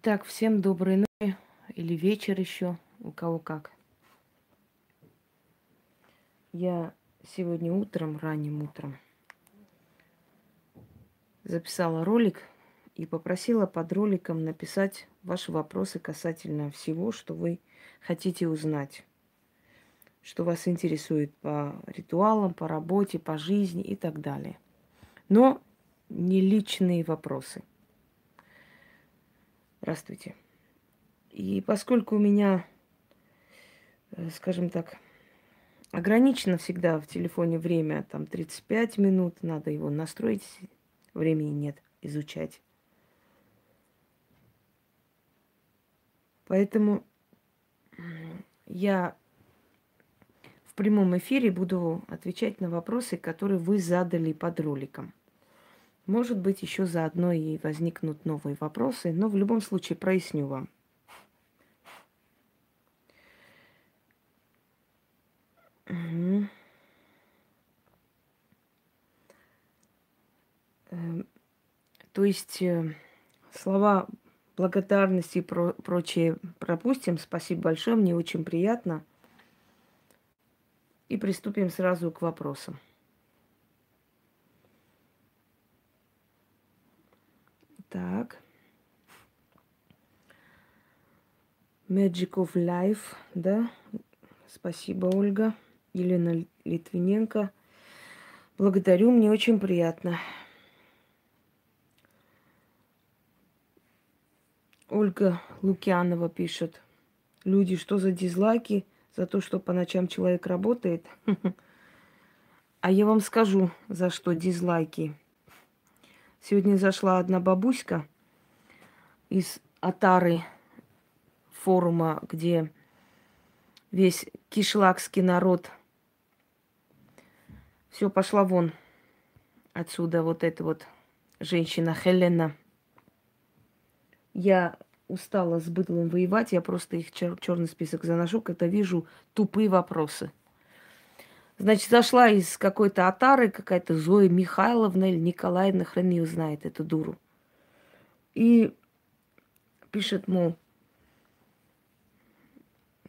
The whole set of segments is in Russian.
Итак, всем доброй ночи или вечер еще, у кого как. Я сегодня утром, ранним утром, записала ролик и попросила под роликом написать ваши вопросы касательно всего, что вы хотите узнать, что вас интересует по ритуалам, по работе, по жизни и так далее. Но не личные вопросы – Здравствуйте. И поскольку у меня, э, скажем так, ограничено всегда в телефоне время, там 35 минут, надо его настроить, времени нет изучать. Поэтому я в прямом эфире буду отвечать на вопросы, которые вы задали под роликом. Может быть, еще заодно и возникнут новые вопросы, но в любом случае проясню вам. Угу. То есть э, слова благодарности и про прочее пропустим. Спасибо большое, мне очень приятно. И приступим сразу к вопросам. Так. Magic of Life, да? Спасибо, Ольга. Елена Литвиненко. Благодарю, мне очень приятно. Ольга Лукьянова пишет. Люди, что за дизлайки? За то, что по ночам человек работает? А я вам скажу, за что дизлайки. Сегодня зашла одна бабуська из Атары форума, где весь кишлакский народ все пошла вон отсюда вот эта вот женщина Хелена. Я устала с быдлом воевать, я просто их чер- черный список заношу, когда вижу тупые вопросы. Значит, зашла из какой-то отары какая-то Зоя Михайловна или Николаевна, хрен ее знает, эту дуру. И пишет, мол,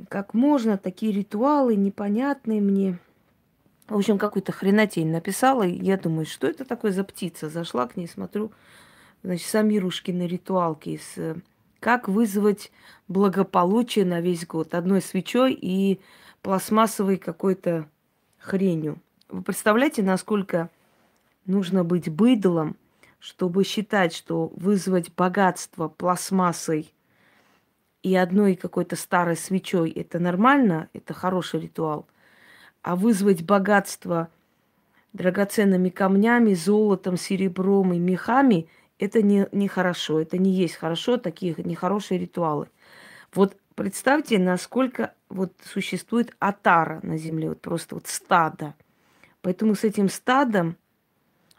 как можно, такие ритуалы непонятные мне. В общем, какую-то хренотень написала. И я думаю, что это такое за птица? Зашла к ней, смотрю, значит, Самирушкины ритуалки из как вызвать благополучие на весь год. Одной свечой и пластмассовой какой-то хренью. Вы представляете, насколько нужно быть быдлом, чтобы считать, что вызвать богатство пластмассой и одной какой-то старой свечой это нормально, это хороший ритуал. А вызвать богатство драгоценными камнями, золотом, серебром и мехами это не, не хорошо, это не есть хорошо, такие нехорошие ритуалы. Вот Представьте, насколько вот существует атара на земле, вот просто вот стадо. Поэтому с этим стадом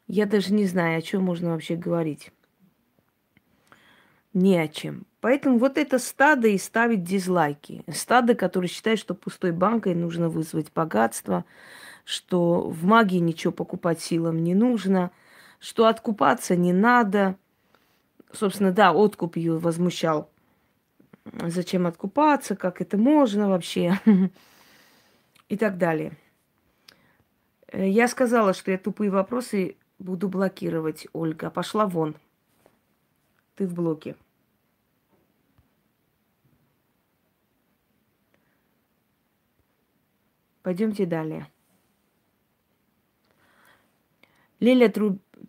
я даже не знаю, о чем можно вообще говорить. Не о чем. Поэтому вот это стадо и ставить дизлайки. Стадо, которое считает, что пустой банкой нужно вызвать богатство, что в магии ничего покупать силам не нужно, что откупаться не надо. Собственно, да, откуп ее возмущал зачем откупаться, как это можно вообще и так далее. Э, я сказала, что я тупые вопросы буду блокировать, Ольга. Пошла вон. Ты в блоке. Пойдемте далее. Лиля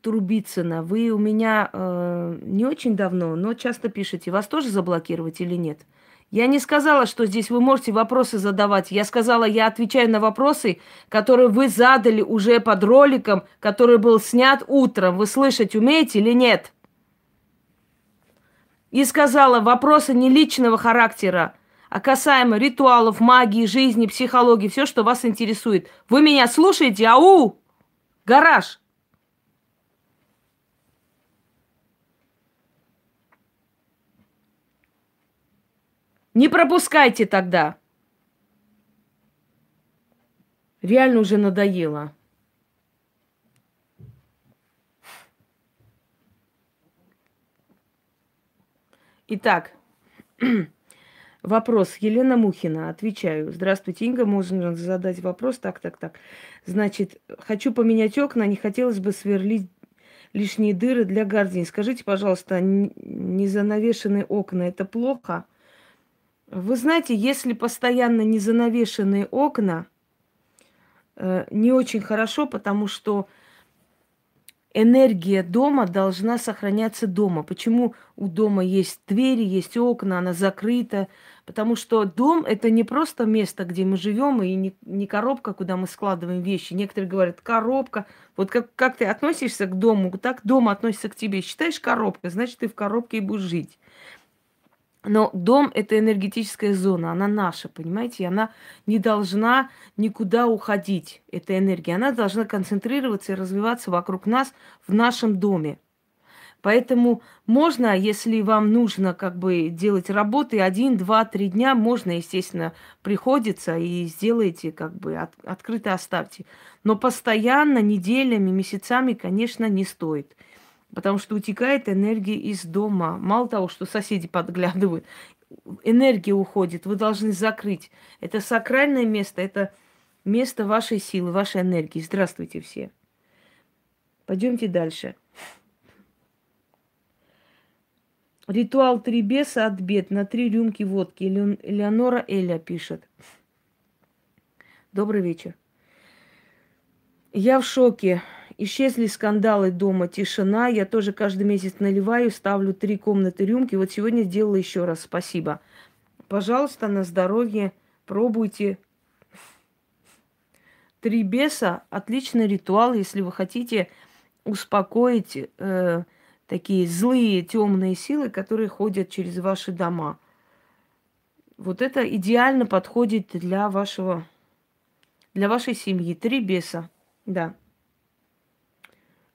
Трубицына, вы у меня э, не очень давно, но часто пишете. Вас тоже заблокировать или нет? Я не сказала, что здесь вы можете вопросы задавать. Я сказала, я отвечаю на вопросы, которые вы задали уже под роликом, который был снят утром. Вы слышать умеете или нет? И сказала, вопросы не личного характера, а касаемо ритуалов, магии, жизни, психологии, все, что вас интересует. Вы меня слушаете? Ау! Гараж! Не пропускайте тогда. Реально уже надоело. Итак, вопрос. Елена Мухина. Отвечаю. Здравствуйте, Инга. Можно задать вопрос? Так, так, так. Значит, хочу поменять окна. Не хотелось бы сверлить лишние дыры для гардин. Скажите, пожалуйста, незанавешенные окна – это плохо? Вы знаете, если постоянно незанавешенные окна, э, не очень хорошо, потому что энергия дома должна сохраняться дома. Почему у дома есть двери, есть окна, она закрыта? Потому что дом это не просто место, где мы живем, и не, не коробка, куда мы складываем вещи. Некоторые говорят, коробка. Вот как, как ты относишься к дому, так дом относится к тебе. Считаешь коробкой, значит, ты в коробке и будешь жить. Но дом – это энергетическая зона, она наша, понимаете? И она не должна никуда уходить, эта энергия. Она должна концентрироваться и развиваться вокруг нас в нашем доме. Поэтому можно, если вам нужно как бы делать работы один, два, три дня, можно, естественно, приходится и сделайте как бы от, открыто оставьте. Но постоянно, неделями, месяцами, конечно, не стоит. Потому что утекает энергия из дома. Мало того, что соседи подглядывают, энергия уходит, вы должны закрыть. Это сакральное место, это место вашей силы, вашей энергии. Здравствуйте все. Пойдемте дальше. Ритуал три беса от бед на три рюмки водки. Элеонора Эля пишет. Добрый вечер. Я в шоке. Исчезли скандалы дома, тишина. Я тоже каждый месяц наливаю, ставлю три комнаты рюмки. Вот сегодня сделала еще раз. Спасибо. Пожалуйста, на здоровье. Пробуйте. Три беса – отличный ритуал, если вы хотите успокоить э, такие злые темные силы, которые ходят через ваши дома. Вот это идеально подходит для вашего, для вашей семьи. Три беса, да.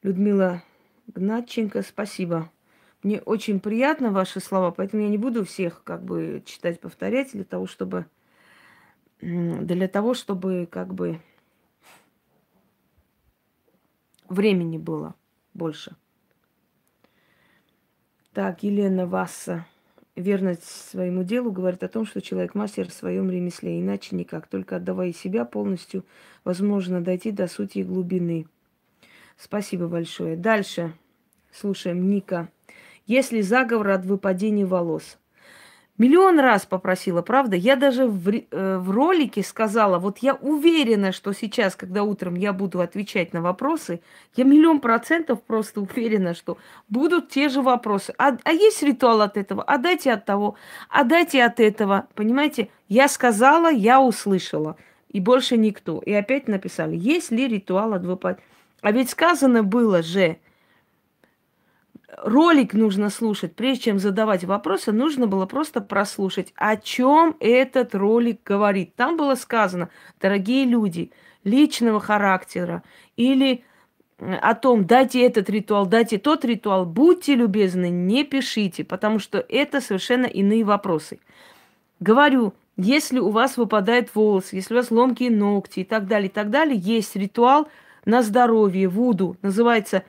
Людмила Гнатченко, спасибо. Мне очень приятно ваши слова, поэтому я не буду всех как бы читать, повторять для того, чтобы для того, чтобы как бы времени было больше. Так, Елена Васса. Верность своему делу говорит о том, что человек мастер в своем ремесле, иначе никак. Только отдавая себя полностью, возможно дойти до сути и глубины. Спасибо большое. Дальше слушаем Ника. Если заговор от выпадения волос. Миллион раз попросила, правда? Я даже в, э, в ролике сказала, вот я уверена, что сейчас, когда утром я буду отвечать на вопросы, я миллион процентов просто уверена, что будут те же вопросы. А, а есть ритуал от этого? А дайте от того? А дайте от этого? Понимаете? Я сказала, я услышала. И больше никто. И опять написали, есть ли ритуал от выпадения а ведь сказано было же, ролик нужно слушать, прежде чем задавать вопросы, нужно было просто прослушать, о чем этот ролик говорит. Там было сказано, дорогие люди, личного характера или о том, дайте этот ритуал, дайте тот ритуал, будьте любезны, не пишите, потому что это совершенно иные вопросы. Говорю, если у вас выпадает волос, если у вас ломкие ногти и так далее, и так далее, есть ритуал – на здоровье, Вуду. Называется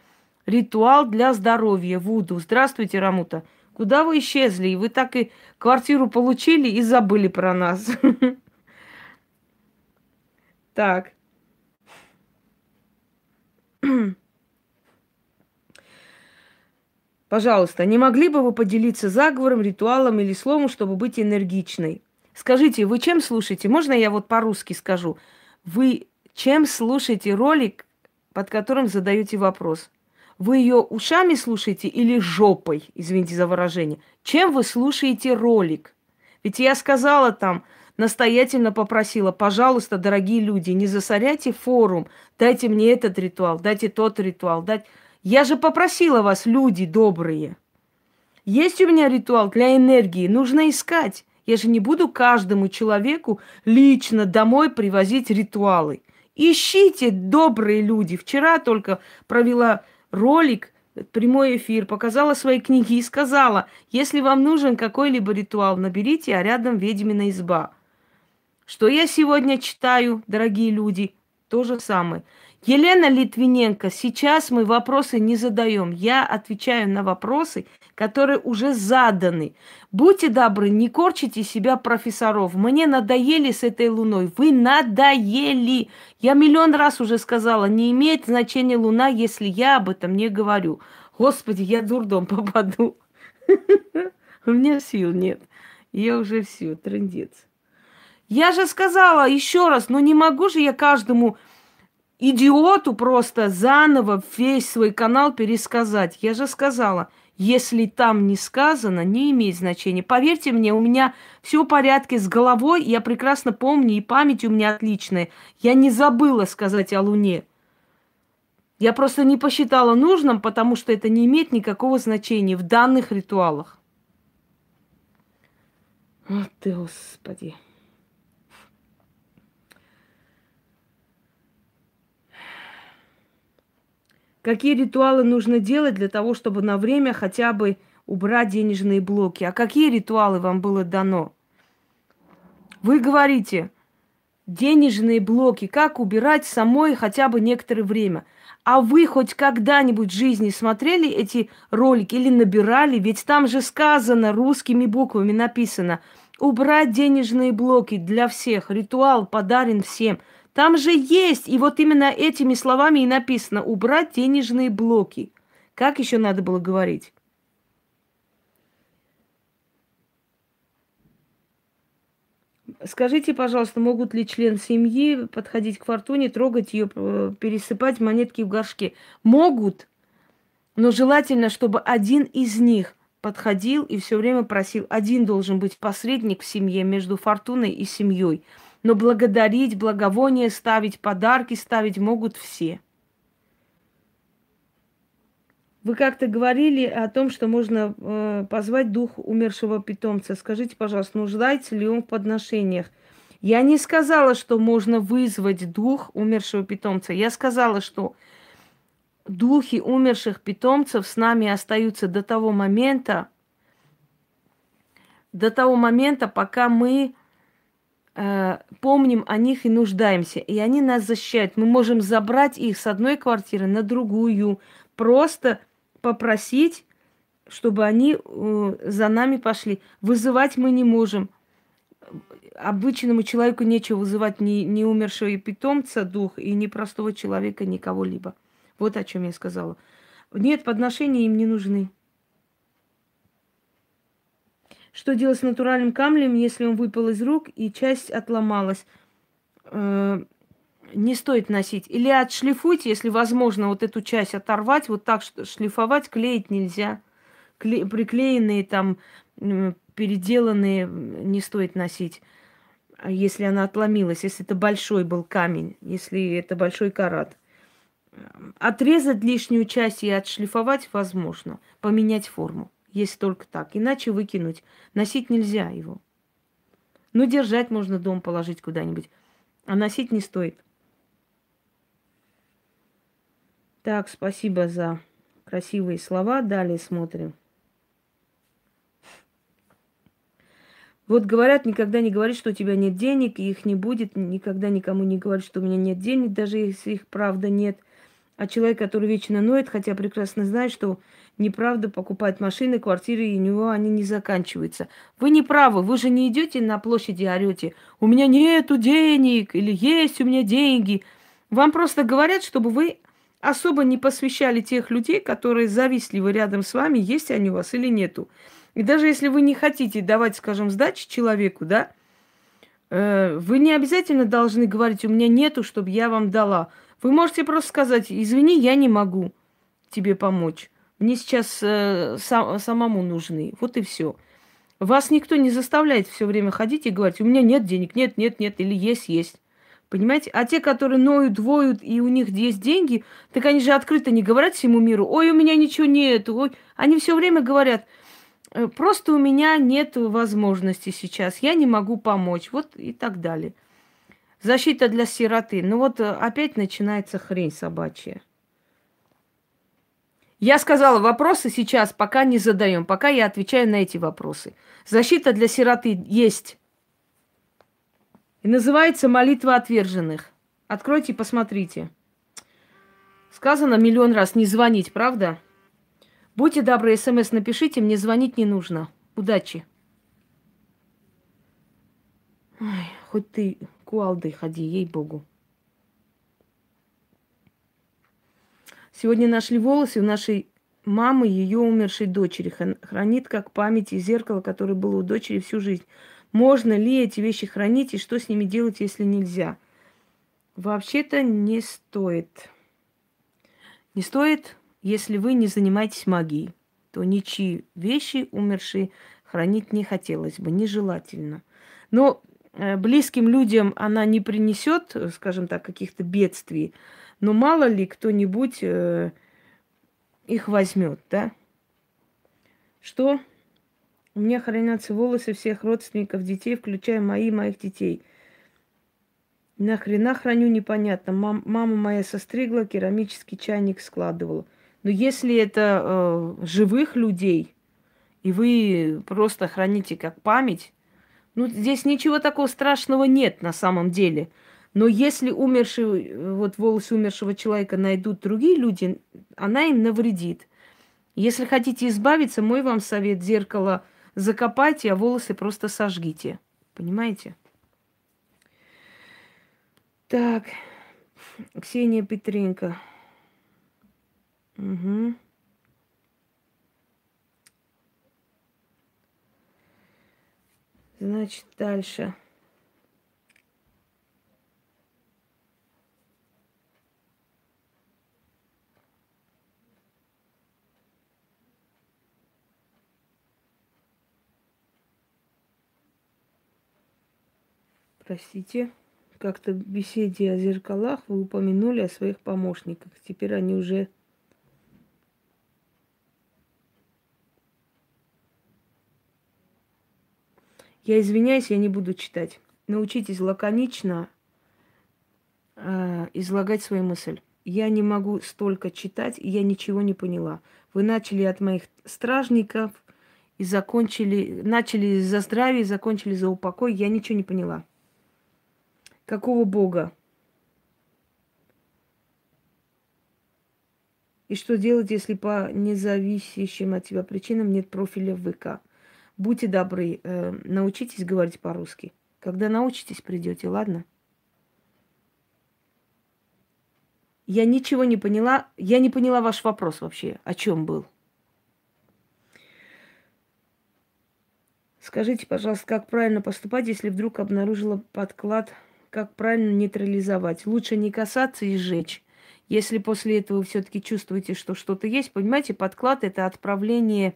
ритуал для здоровья, Вуду. Здравствуйте, Рамута. Куда вы исчезли? Вы так и квартиру получили и забыли про нас. Так. Пожалуйста, не могли бы вы поделиться заговором, ритуалом или словом, чтобы быть энергичной? Скажите, вы чем слушаете? Можно я вот по-русски скажу? Вы чем слушаете ролик, под которым задаете вопрос. Вы ее ушами слушаете или жопой, извините за выражение? Чем вы слушаете ролик? Ведь я сказала там, настоятельно попросила, пожалуйста, дорогие люди, не засоряйте форум, дайте мне этот ритуал, дайте тот ритуал, дать. Я же попросила вас, люди добрые. Есть у меня ритуал для энергии, нужно искать. Я же не буду каждому человеку лично домой привозить ритуалы. Ищите, добрые люди. Вчера только провела ролик, прямой эфир, показала свои книги и сказала, если вам нужен какой-либо ритуал, наберите, а рядом ведьмина изба. Что я сегодня читаю, дорогие люди? То же самое. Елена Литвиненко, сейчас мы вопросы не задаем. Я отвечаю на вопросы которые уже заданы. Будьте добры, не корчите себя профессоров. Мне надоели с этой луной. Вы надоели. Я миллион раз уже сказала, не имеет значения луна, если я об этом не говорю. Господи, я дурдом попаду. У меня сил нет. Я уже все, трендец. Я же сказала еще раз, но не могу же я каждому идиоту просто заново весь свой канал пересказать. Я же сказала, если там не сказано, не имеет значения. Поверьте мне, у меня все в порядке с головой, я прекрасно помню, и память у меня отличная. Я не забыла сказать о Луне. Я просто не посчитала нужным, потому что это не имеет никакого значения в данных ритуалах. Вот ты, Господи. Какие ритуалы нужно делать для того, чтобы на время хотя бы убрать денежные блоки? А какие ритуалы вам было дано? Вы говорите, денежные блоки, как убирать самой хотя бы некоторое время. А вы хоть когда-нибудь в жизни смотрели эти ролики или набирали? Ведь там же сказано русскими буквами написано убрать денежные блоки для всех. Ритуал подарен всем – там же есть, и вот именно этими словами и написано убрать денежные блоки. Как еще надо было говорить? Скажите, пожалуйста, могут ли член семьи подходить к фортуне, трогать ее, э, пересыпать монетки в горшке? Могут, но желательно, чтобы один из них подходил и все время просил. Один должен быть посредник в семье между фортуной и семьей. Но благодарить, благовония ставить, подарки ставить могут все. Вы как-то говорили о том, что можно э, позвать дух умершего питомца. Скажите, пожалуйста, нуждается ли он в подношениях? Я не сказала, что можно вызвать дух умершего питомца. Я сказала, что духи умерших питомцев с нами остаются до того момента, до того момента, пока мы помним о них и нуждаемся. И они нас защищают. Мы можем забрать их с одной квартиры на другую. Просто попросить, чтобы они э, за нами пошли. Вызывать мы не можем. Обычному человеку нечего вызывать ни, ни умершего питомца дух, и ни простого человека, ни кого-либо. Вот о чем я сказала. Нет, подношения им не нужны. Что делать с натуральным камнем, если он выпал из рук и часть отломалась? Э, не стоит носить. Или отшлифуйте, если возможно, вот эту часть оторвать, вот так шлифовать, клеить нельзя. Кле- приклеенные там, переделанные не стоит носить, если она отломилась, если это большой был камень, если это большой карат. Отрезать лишнюю часть и отшлифовать возможно, поменять форму. Есть только так. Иначе выкинуть. Носить нельзя его. Ну, держать можно дом положить куда-нибудь. А носить не стоит. Так, спасибо за красивые слова. Далее смотрим. Вот говорят, никогда не говори, что у тебя нет денег, и их не будет. Никогда никому не говори, что у меня нет денег, даже если их правда нет. А человек, который вечно ноет, хотя прекрасно знает, что неправда покупать машины, квартиры, и у него они не заканчиваются. Вы не правы, вы же не идете на площади и орете, у меня нету денег, или есть у меня деньги. Вам просто говорят, чтобы вы особо не посвящали тех людей, которые завистливы рядом с вами, есть они у вас или нету. И даже если вы не хотите давать, скажем, сдачи человеку, да, э, вы не обязательно должны говорить, у меня нету, чтобы я вам дала. Вы можете просто сказать, извини, я не могу тебе помочь. Мне сейчас э, сам, самому нужны. Вот и все. Вас никто не заставляет все время ходить и говорить, у меня нет денег, нет, нет, нет, или есть, есть. Понимаете? А те, которые ноют, двоют, и у них есть деньги, так они же открыто не говорят всему миру, ой, у меня ничего нет, ой. Они все время говорят, «Э, просто у меня нет возможности сейчас, я не могу помочь, вот и так далее. Защита для сироты. Ну вот э, опять начинается хрень собачья. Я сказала, вопросы сейчас пока не задаем, пока я отвечаю на эти вопросы. Защита для сироты есть. И называется молитва отверженных. Откройте посмотрите. Сказано миллион раз не звонить, правда? Будьте добры, смс напишите, мне звонить не нужно. Удачи. Ой, хоть ты куалдой ходи, ей-богу. Сегодня нашли волосы у нашей мамы, ее умершей дочери. Хранит как память и зеркало, которое было у дочери всю жизнь. Можно ли эти вещи хранить и что с ними делать, если нельзя? Вообще-то не стоит. Не стоит, если вы не занимаетесь магией, то ничьи вещи умершие хранить не хотелось бы, нежелательно. Но Э, близким людям она не принесет, скажем так, каких-то бедствий, но мало ли кто-нибудь э, их возьмет, да? Что? У меня хранятся волосы всех родственников детей, включая мои моих детей. Нахрена храню, непонятно. Мам, мама моя состригла, керамический чайник складывала. Но если это э, живых людей, и вы просто храните как память, ну, здесь ничего такого страшного нет на самом деле. Но если умерший, вот волосы умершего человека найдут другие люди, она им навредит. Если хотите избавиться, мой вам совет зеркало закопайте, а волосы просто сожгите. Понимаете? Так, Ксения Петренко. Угу. Значит, дальше. Простите, как-то в беседе о зеркалах вы упомянули о своих помощниках. Теперь они уже Я извиняюсь, я не буду читать. Научитесь лаконично э, излагать свою мысль. Я не могу столько читать, и я ничего не поняла. Вы начали от моих стражников и закончили, начали за здравие, закончили за упокой. Я ничего не поняла. Какого Бога? И что делать, если по независящим от тебя причинам нет профиля в ВК? Будьте добры, э, научитесь говорить по-русски. Когда научитесь, придете, ладно? Я ничего не поняла. Я не поняла ваш вопрос вообще. О чем был? Скажите, пожалуйста, как правильно поступать, если вдруг обнаружила подклад? Как правильно нейтрализовать? Лучше не касаться и сжечь. Если после этого вы все-таки чувствуете, что что-то есть, понимаете, подклад это отправление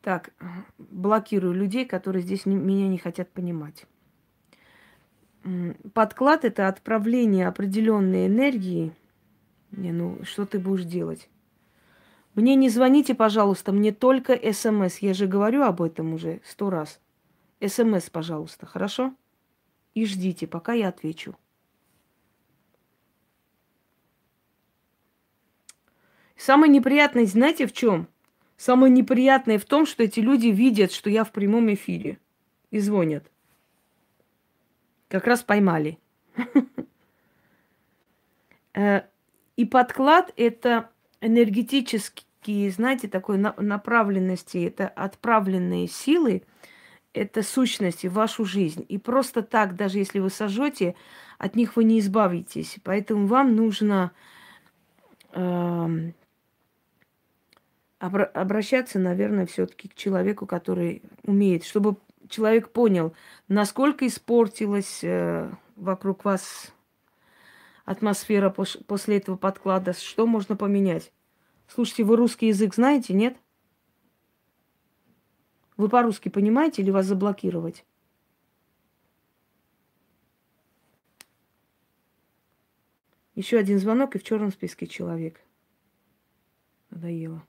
так, блокирую людей, которые здесь не, меня не хотят понимать. Подклад это отправление определенной энергии. Не, ну что ты будешь делать? Мне не звоните, пожалуйста, мне только смс. Я же говорю об этом уже сто раз. СМС, пожалуйста, хорошо? И ждите, пока я отвечу. Самое неприятное, знаете, в чем? Самое неприятное в том, что эти люди видят, что я в прямом эфире. И звонят. Как раз поймали. Э, и подклад – это энергетические, знаете, такой направленности, это отправленные силы, это сущности в вашу жизнь. И просто так, даже если вы сожжете, от них вы не избавитесь. Поэтому вам нужно эм, обращаться, наверное, все-таки к человеку, который умеет, чтобы человек понял, насколько испортилась э, вокруг вас атмосфера после этого подклада, что можно поменять. Слушайте, вы русский язык знаете, нет? Вы по-русски понимаете или вас заблокировать? Еще один звонок и в черном списке человек. Надоело.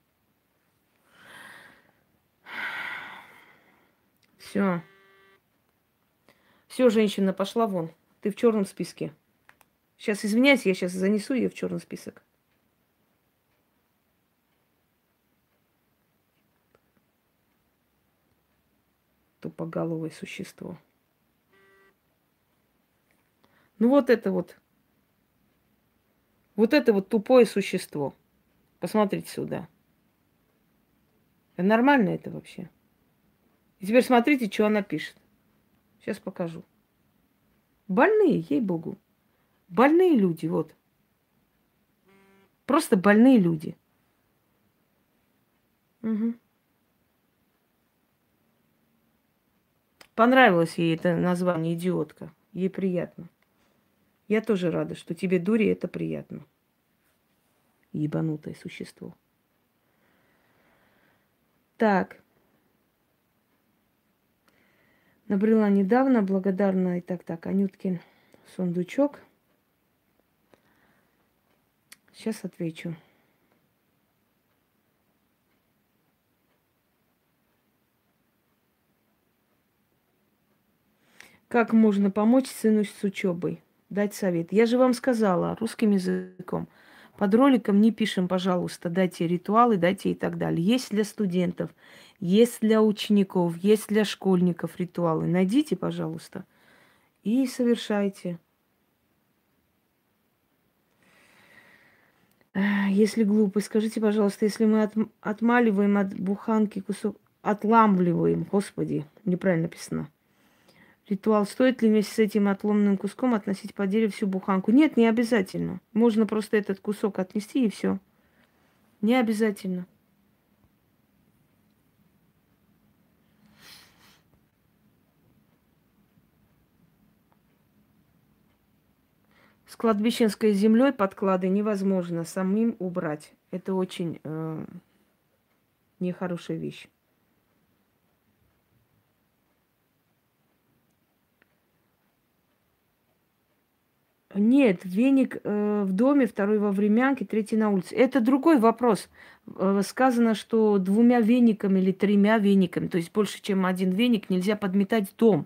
Все. Все, женщина, пошла вон. Ты в черном списке. Сейчас извиняйся, я сейчас занесу ее в черный список. Тупоголовое существо. Ну вот это вот. Вот это вот тупое существо. Посмотрите сюда. Нормально это вообще? И теперь смотрите, что она пишет. Сейчас покажу. Больные, ей-богу. Больные люди, вот. Просто больные люди. Угу. Понравилось ей это название идиотка. Ей приятно. Я тоже рада, что тебе, дури, это приятно. Ебанутое существо. Так. Набрела недавно, благодарна и так так. Анюткин сундучок. Сейчас отвечу. Как можно помочь сыну с учебой? Дать совет. Я же вам сказала русским языком. Под роликом не пишем, пожалуйста, дайте ритуалы, дайте и так далее. Есть для студентов, есть для учеников, есть для школьников ритуалы. Найдите, пожалуйста, и совершайте. Если глупый, скажите, пожалуйста, если мы от, отмаливаем от буханки кусок, отламливаем, господи, неправильно написано. Ритуал, стоит ли вместе с этим отломанным куском относить по дереву всю буханку? Нет, не обязательно. Можно просто этот кусок отнести и все. Не обязательно. С кладбищенской землей подклады невозможно самим убрать. Это очень э, нехорошая вещь. Нет, веник э, в доме, второй во времянке, третий на улице. Это другой вопрос. Э, сказано, что двумя вениками или тремя вениками, то есть больше, чем один веник, нельзя подметать дом.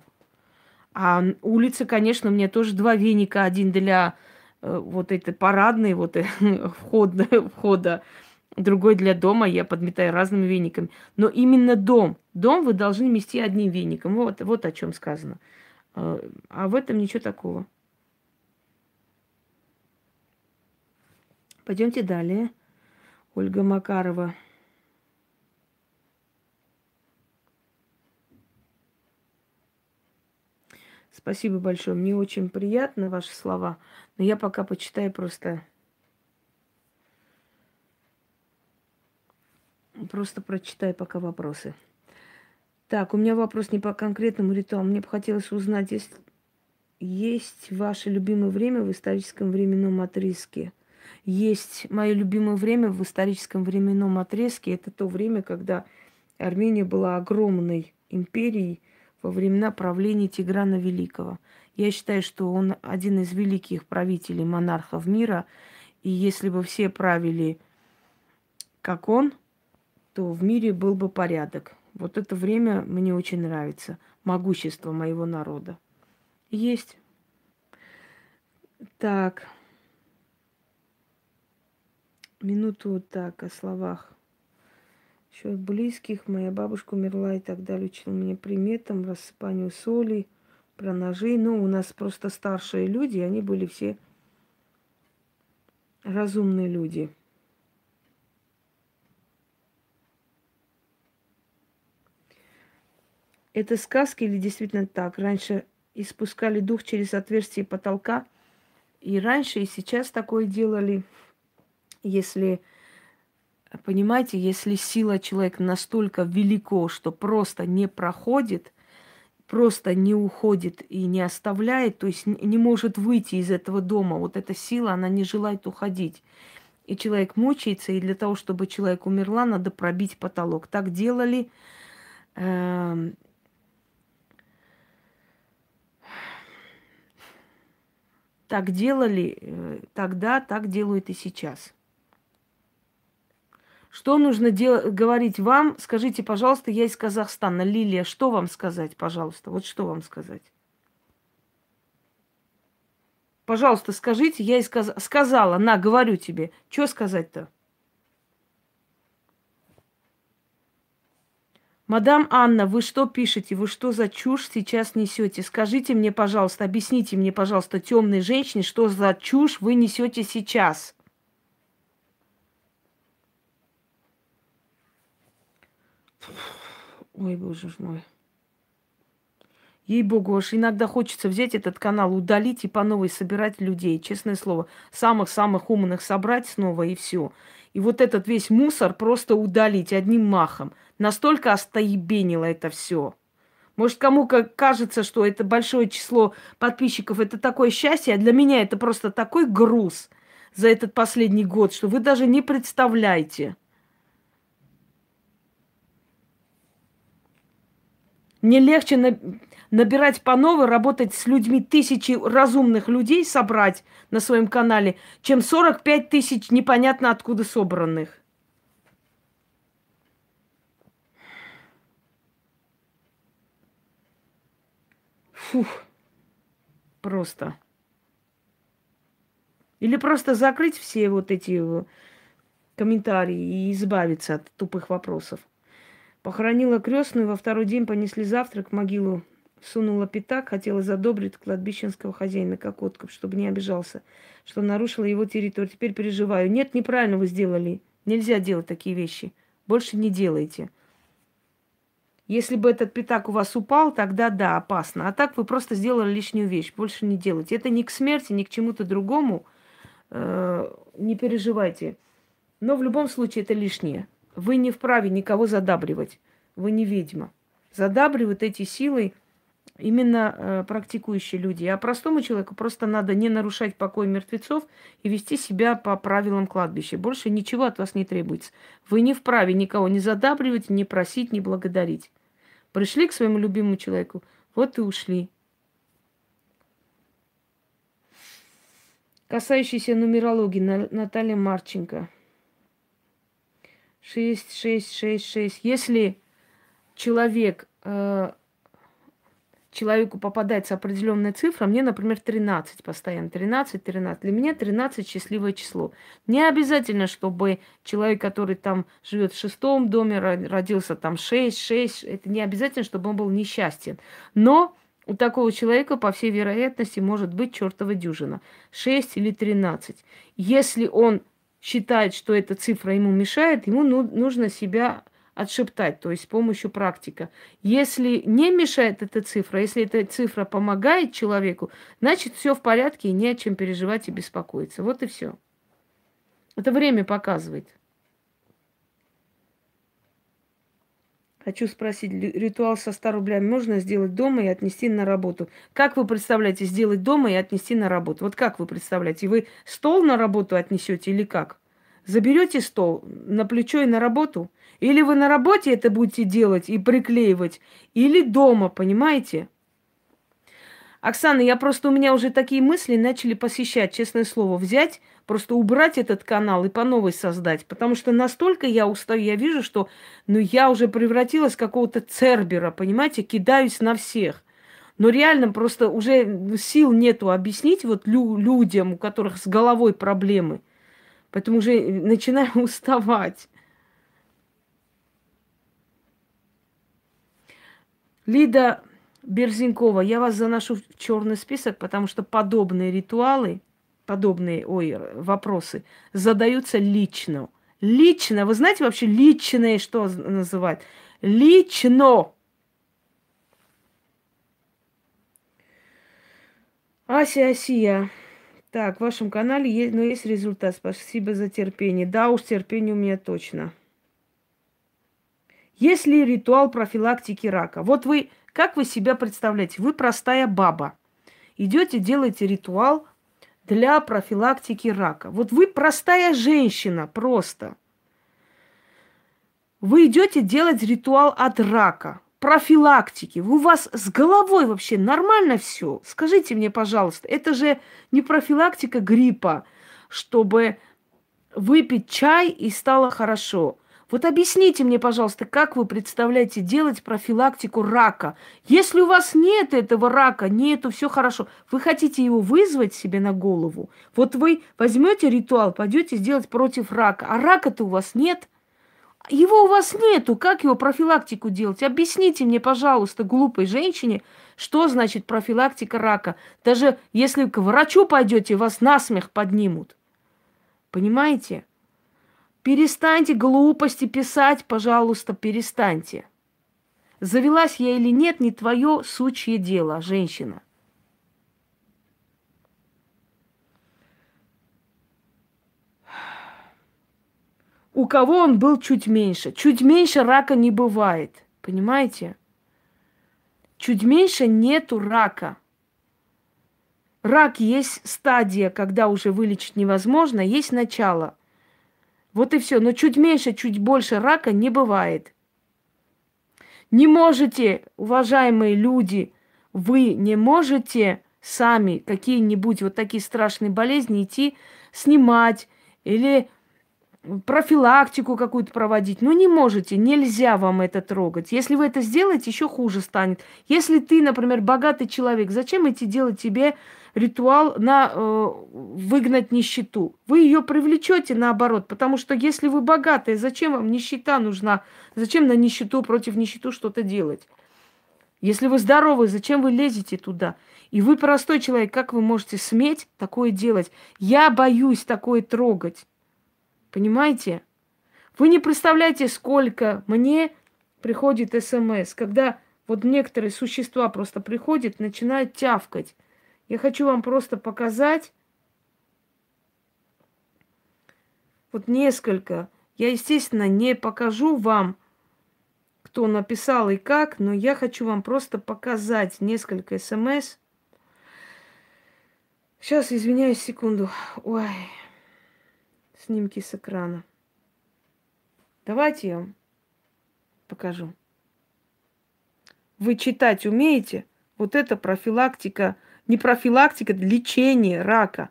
А улица, конечно, у меня тоже два веника. Один для э, вот этой парадной, вот э, входа, входа, другой для дома. Я подметаю разными вениками. Но именно дом. Дом вы должны мести одним веником. Вот, вот о чем сказано. Э, а в этом ничего такого. Пойдемте далее. Ольга Макарова. Спасибо большое. Мне очень приятны ваши слова. Но я пока почитаю просто... Просто прочитаю пока вопросы. Так, у меня вопрос не по конкретному ритуалу. Мне бы хотелось узнать, есть, есть ваше любимое время в историческом временном отрезке – есть мое любимое время в историческом временном отрезке. Это то время, когда Армения была огромной империей во времена правления Тиграна Великого. Я считаю, что он один из великих правителей, монархов мира. И если бы все правили как он, то в мире был бы порядок. Вот это время мне очень нравится. Могущество моего народа. Есть. Так. Минуту так о словах. Еще близких. Моя бабушка умерла и так далее. Учила мне приметам, рассыпанию соли, про ножи. Ну, у нас просто старшие люди, они были все разумные люди. Это сказки или действительно так? Раньше испускали дух через отверстие потолка. И раньше, и сейчас такое делали если, понимаете, если сила человека настолько велико, что просто не проходит, просто не уходит и не оставляет, то есть не может выйти из этого дома, вот эта сила, она не желает уходить. И человек мучается, и для того, чтобы человек умерла, надо пробить потолок. Так делали э, так делали э, тогда, так делают и сейчас. Что нужно дел- говорить вам? Скажите, пожалуйста, я из Казахстана. Лилия, что вам сказать, пожалуйста? Вот что вам сказать? Пожалуйста, скажите, я из Каз... сказала, на, говорю тебе. Что сказать-то? Мадам Анна, вы что пишете? Вы что за чушь сейчас несете? Скажите мне, пожалуйста, объясните мне, пожалуйста, темной женщине, что за чушь вы несете сейчас. Ой, боже мой. Ей-богу, аж иногда хочется взять этот канал, удалить и по новой собирать людей. Честное слово, самых-самых умных собрать снова и все. И вот этот весь мусор просто удалить одним махом. Настолько остоебенило это все. Может, кому кажется, что это большое число подписчиков, это такое счастье, а для меня это просто такой груз за этот последний год, что вы даже не представляете. Мне легче на, набирать по новой, работать с людьми, тысячи разумных людей собрать на своем канале, чем 45 тысяч непонятно откуда собранных. Фух, просто. Или просто закрыть все вот эти э, комментарии и избавиться от тупых вопросов. Похоронила крестную, во второй день понесли завтрак в могилу. Сунула пятак, хотела задобрить кладбищенского хозяина Кокотков, чтобы не обижался, что нарушила его территорию. Теперь переживаю. Нет, неправильно вы сделали. Нельзя делать такие вещи. Больше не делайте. Если бы этот пятак у вас упал, тогда да, опасно. А так вы просто сделали лишнюю вещь. Больше не делайте. Это не к смерти, ни к чему-то другому. Э, не переживайте. Но в любом случае это лишнее. Вы не вправе никого задабривать. Вы не ведьма. Задабривают эти силы именно э, практикующие люди. А простому человеку просто надо не нарушать покой мертвецов и вести себя по правилам кладбища. Больше ничего от вас не требуется. Вы не вправе никого не задабривать, не просить, не благодарить. Пришли к своему любимому человеку, вот и ушли. Касающийся нумерологии, Наталья Марченко. 6, 6, 6, 6. Если человек э, человеку попадается определенная цифра, мне, например, 13 постоянно, 13, 13. Для меня 13 счастливое число. Не обязательно, чтобы человек, который там живет в шестом доме, родился там 6, 6, это не обязательно, чтобы он был несчастен. Но у такого человека, по всей вероятности, может быть чертова дюжина. 6 или 13. Если он считает, что эта цифра ему мешает, ему ну, нужно себя отшептать, то есть с помощью практика. Если не мешает эта цифра, если эта цифра помогает человеку, значит все в порядке и не о чем переживать и беспокоиться. Вот и все. Это время показывает. Хочу спросить, ритуал со 100 рублями можно сделать дома и отнести на работу? Как вы представляете сделать дома и отнести на работу? Вот как вы представляете? Вы стол на работу отнесете или как? Заберете стол на плечо и на работу? Или вы на работе это будете делать и приклеивать, или дома, понимаете? Оксана, я просто, у меня уже такие мысли начали посещать, честное слово, взять, просто убрать этот канал и по новой создать. Потому что настолько я устаю, я вижу, что ну, я уже превратилась в какого-то цербера, понимаете, кидаюсь на всех. Но реально просто уже сил нету объяснить вот лю- людям, у которых с головой проблемы. Поэтому уже начинаю уставать. Лида Берзинкова, я вас заношу в черный список, потому что подобные ритуалы, подобные ой, вопросы задаются лично. Лично, вы знаете вообще личное, что называть? Лично. Ася Асия. Так, в вашем канале есть, но есть результат. Спасибо за терпение. Да уж, терпение у меня точно. Есть ли ритуал профилактики рака? Вот вы, как вы себя представляете? Вы простая баба. Идете, делаете ритуал для профилактики рака. Вот вы простая женщина просто. Вы идете делать ритуал от рака, профилактики. У вас с головой вообще нормально все? Скажите мне, пожалуйста, это же не профилактика гриппа, чтобы выпить чай и стало хорошо. Вот объясните мне, пожалуйста, как вы представляете делать профилактику рака? Если у вас нет этого рака, нету, все хорошо, вы хотите его вызвать себе на голову, вот вы возьмете ритуал, пойдете сделать против рака, а рака-то у вас нет. Его у вас нету. Как его профилактику делать? Объясните мне, пожалуйста, глупой женщине, что значит профилактика рака. Даже если к врачу пойдете, вас насмех поднимут. Понимаете? Перестаньте глупости писать, пожалуйста, перестаньте. Завелась я или нет, не твое сучье дело, женщина. У кого он был чуть меньше. Чуть меньше рака не бывает. Понимаете? Чуть меньше нету рака. Рак есть стадия, когда уже вылечить невозможно, есть начало. Вот и все. Но чуть меньше, чуть больше рака не бывает. Не можете, уважаемые люди, вы не можете сами какие-нибудь вот такие страшные болезни идти снимать или профилактику какую-то проводить. Ну, не можете, нельзя вам это трогать. Если вы это сделаете, еще хуже станет. Если ты, например, богатый человек, зачем идти делать тебе ритуал на э, выгнать нищету? Вы ее привлечете наоборот, потому что если вы богатые, зачем вам нищета нужна? Зачем на нищету против нищету что-то делать? Если вы здоровы, зачем вы лезете туда? И вы простой человек, как вы можете сметь такое делать? Я боюсь такое трогать. Понимаете? Вы не представляете, сколько мне приходит смс, когда вот некоторые существа просто приходят, начинают тявкать. Я хочу вам просто показать вот несколько. Я, естественно, не покажу вам, кто написал и как, но я хочу вам просто показать несколько смс. Сейчас, извиняюсь, секунду. Ой снимки с экрана. Давайте я вам покажу. Вы читать умеете? Вот это профилактика, не профилактика, лечение рака.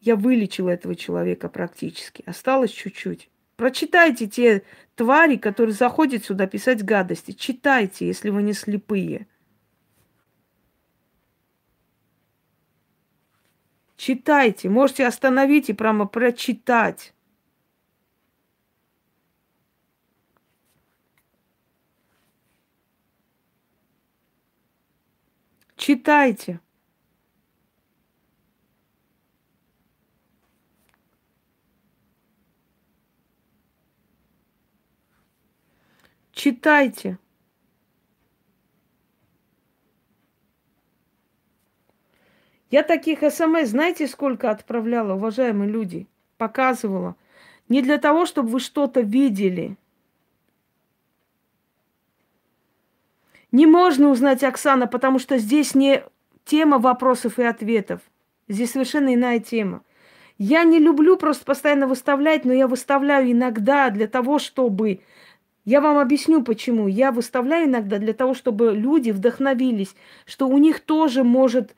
Я вылечила этого человека практически. Осталось чуть-чуть. Прочитайте те твари, которые заходят сюда писать гадости. Читайте, если вы не слепые. Читайте, можете остановить и прямо прочитать. Читайте. Читайте. Я таких смс, знаете, сколько отправляла, уважаемые люди? Показывала. Не для того, чтобы вы что-то видели. Не можно узнать Оксана, потому что здесь не тема вопросов и ответов. Здесь совершенно иная тема. Я не люблю просто постоянно выставлять, но я выставляю иногда для того, чтобы... Я вам объясню, почему. Я выставляю иногда для того, чтобы люди вдохновились, что у них тоже может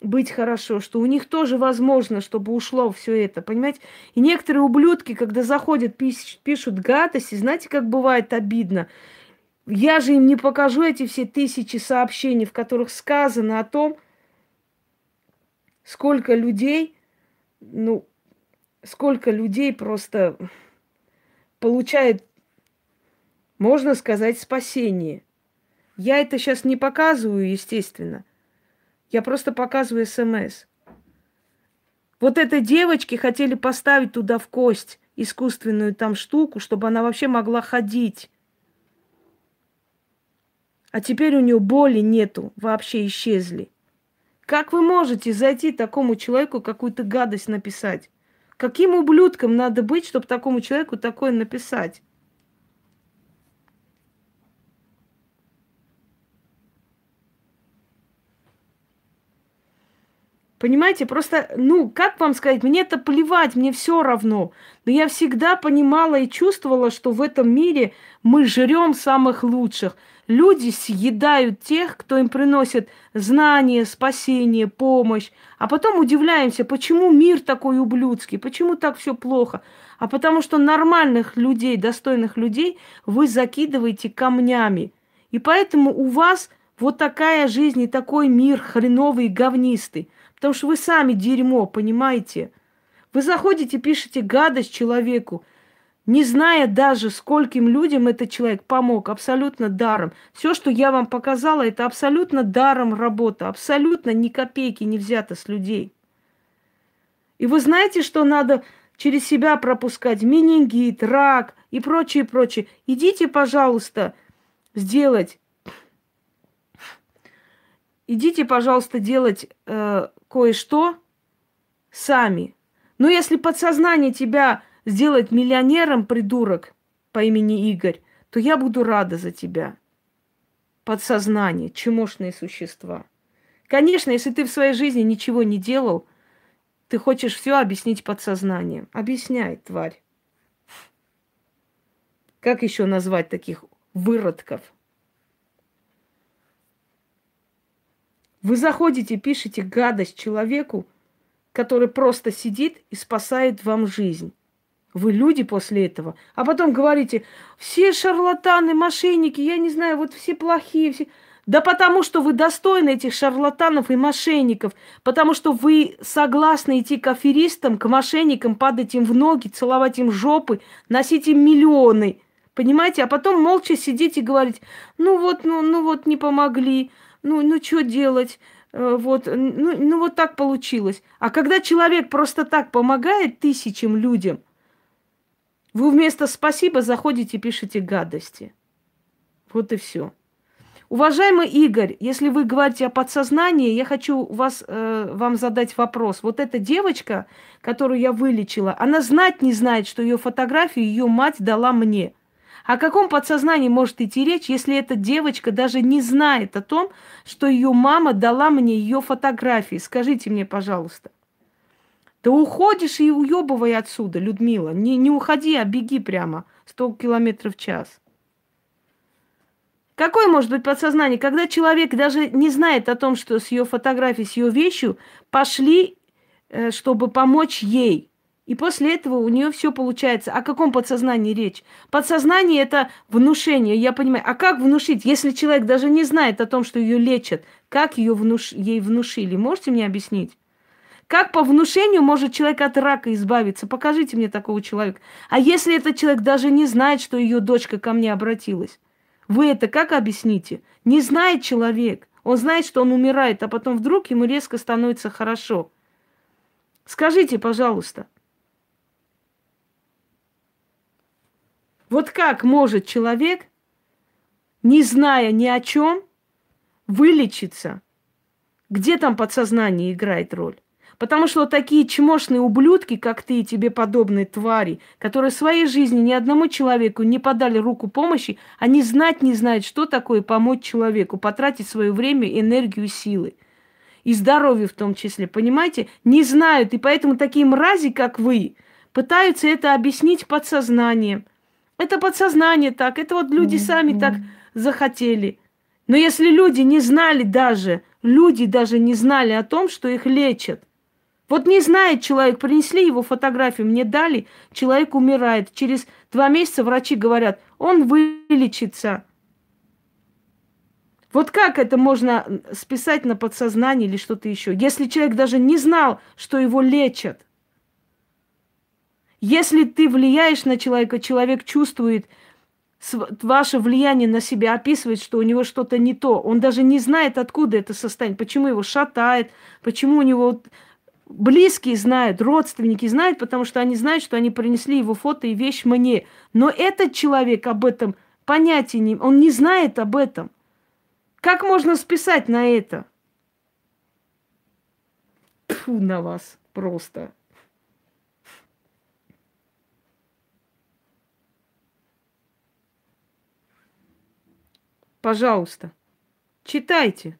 быть хорошо, что у них тоже возможно, чтобы ушло все это, понимаете? И некоторые ублюдки, когда заходят, пишут гадости, знаете, как бывает обидно. Я же им не покажу эти все тысячи сообщений, в которых сказано о том, сколько людей, ну, сколько людей просто получает, можно сказать, спасение. Я это сейчас не показываю, естественно. Я просто показываю смс. Вот этой девочке хотели поставить туда в кость искусственную там штуку, чтобы она вообще могла ходить. А теперь у нее боли нету, вообще исчезли. Как вы можете зайти такому человеку какую-то гадость написать? Каким ублюдком надо быть, чтобы такому человеку такое написать? Понимаете, просто, ну, как вам сказать, мне это плевать, мне все равно. Но я всегда понимала и чувствовала, что в этом мире мы жрем самых лучших. Люди съедают тех, кто им приносит знания, спасение, помощь. А потом удивляемся, почему мир такой ублюдский, почему так все плохо. А потому что нормальных людей, достойных людей вы закидываете камнями. И поэтому у вас вот такая жизнь и такой мир хреновый и говнистый. Потому что вы сами дерьмо, понимаете? Вы заходите, пишете гадость человеку, не зная даже, скольким людям этот человек помог, абсолютно даром. Все, что я вам показала, это абсолютно даром работа, абсолютно ни копейки не взято с людей. И вы знаете, что надо через себя пропускать менингит, рак и прочее, прочее. Идите, пожалуйста, сделать. Идите, пожалуйста, делать э, кое-что сами. Но если подсознание тебя сделает миллионером, придурок по имени Игорь, то я буду рада за тебя. Подсознание, чемошные существа. Конечно, если ты в своей жизни ничего не делал, ты хочешь все объяснить подсознанием. Объясняй, тварь. Как еще назвать таких выродков? Вы заходите, пишете гадость человеку, который просто сидит и спасает вам жизнь. Вы люди после этого. А потом говорите, все шарлатаны, мошенники, я не знаю, вот все плохие, все... Да потому что вы достойны этих шарлатанов и мошенников, потому что вы согласны идти к аферистам, к мошенникам, падать им в ноги, целовать им жопы, носить им миллионы. Понимаете? А потом молча сидеть и говорить, ну вот, ну, ну вот не помогли, ну, ну что делать? Э, вот, ну, ну вот так получилось. А когда человек просто так помогает тысячам людям, вы вместо спасибо заходите и пишете гадости. Вот и все. Уважаемый Игорь, если вы говорите о подсознании, я хочу вас, э, вам задать вопрос. Вот эта девочка, которую я вылечила, она знать не знает, что ее фотографию ее мать дала мне. О каком подсознании может идти речь, если эта девочка даже не знает о том, что ее мама дала мне ее фотографии? Скажите мне, пожалуйста. Да уходишь и уебывай отсюда, Людмила. Не, не уходи, а беги прямо 100 километров в час. Какое может быть подсознание, когда человек даже не знает о том, что с ее фотографией, с ее вещью пошли, э, чтобы помочь ей. И после этого у нее все получается. О каком подсознании речь? Подсознание это внушение, я понимаю. А как внушить, если человек даже не знает о том, что ее лечат? Как ее внуш... ей внушили? Можете мне объяснить? Как по внушению может человек от рака избавиться? Покажите мне такого человека. А если этот человек даже не знает, что ее дочка ко мне обратилась? Вы это как объясните? Не знает человек. Он знает, что он умирает, а потом вдруг ему резко становится хорошо. Скажите, пожалуйста. Вот как может человек, не зная ни о чем, вылечиться? Где там подсознание играет роль? Потому что такие чмошные ублюдки, как ты и тебе подобные твари, которые в своей жизни ни одному человеку не подали руку помощи, они знать не знают, что такое помочь человеку, потратить свое время, энергию, силы. И здоровье в том числе, понимаете? Не знают, и поэтому такие мрази, как вы, пытаются это объяснить подсознанием. Это подсознание так, это вот люди сами так захотели. Но если люди не знали даже, люди даже не знали о том, что их лечат, вот не знает человек, принесли его фотографию, мне дали, человек умирает. Через два месяца врачи говорят, он вылечится. Вот как это можно списать на подсознание или что-то еще? Если человек даже не знал, что его лечат. Если ты влияешь на человека, человек чувствует ваше влияние на себя, описывает, что у него что-то не то. Он даже не знает, откуда это состояние, почему его шатает, почему у него близкие знают, родственники знают, потому что они знают, что они принесли его фото и вещь мне. Но этот человек об этом понятия не... Он не знает об этом. Как можно списать на это? Фу на вас просто. Пожалуйста, читайте.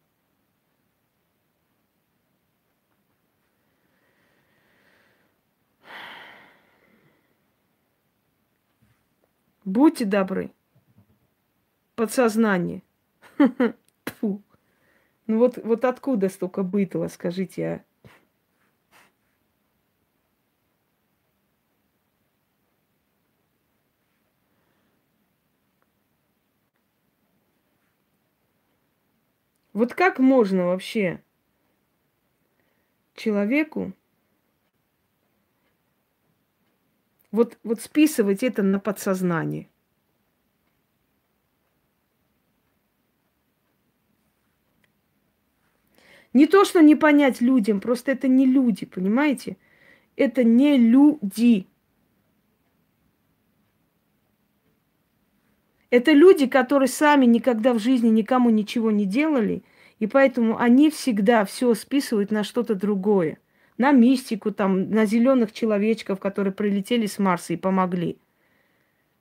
Будьте добры. Подсознание. Ну вот, вот откуда столько бытого, скажите, а? Вот как можно вообще человеку вот, вот списывать это на подсознание? Не то, что не понять людям, просто это не люди, понимаете? Это не люди. Это люди, которые сами никогда в жизни никому ничего не делали и поэтому они всегда все списывают на что-то другое. На мистику, там, на зеленых человечков, которые прилетели с Марса и помогли.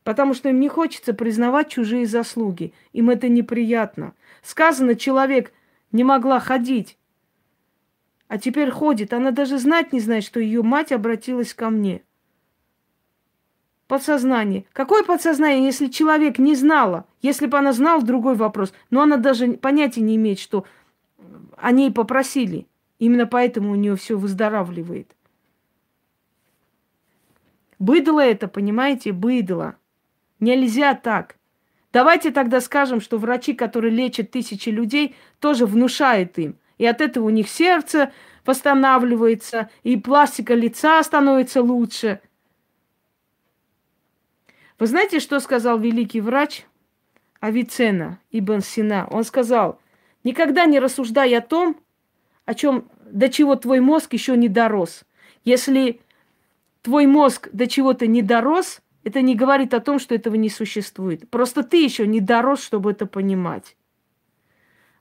Потому что им не хочется признавать чужие заслуги. Им это неприятно. Сказано, человек не могла ходить, а теперь ходит. Она даже знать не знает, что ее мать обратилась ко мне. Подсознание. Какое подсознание, если человек не знала? Если бы она знала, другой вопрос. Но она даже понятия не имеет, что о ней попросили. Именно поэтому у нее все выздоравливает. Быдло это, понимаете, быдло. Нельзя так. Давайте тогда скажем, что врачи, которые лечат тысячи людей, тоже внушают им. И от этого у них сердце восстанавливается, и пластика лица становится лучше. Вы знаете, что сказал великий врач Авицена Ибн Сина? Он сказал, никогда не рассуждай о том, о чем, до чего твой мозг еще не дорос. Если твой мозг до чего-то не дорос, это не говорит о том, что этого не существует. Просто ты еще не дорос, чтобы это понимать.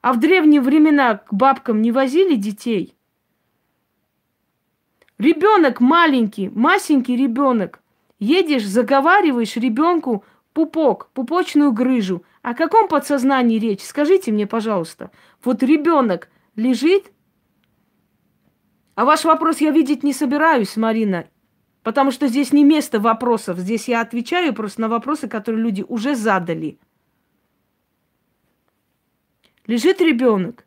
А в древние времена к бабкам не возили детей. Ребенок маленький, масенький ребенок. Едешь, заговариваешь ребенку пупок, пупочную грыжу. О каком подсознании речь? Скажите мне, пожалуйста. Вот ребенок лежит, а ваш вопрос я видеть не собираюсь, Марина, потому что здесь не место вопросов. Здесь я отвечаю просто на вопросы, которые люди уже задали. Лежит ребенок,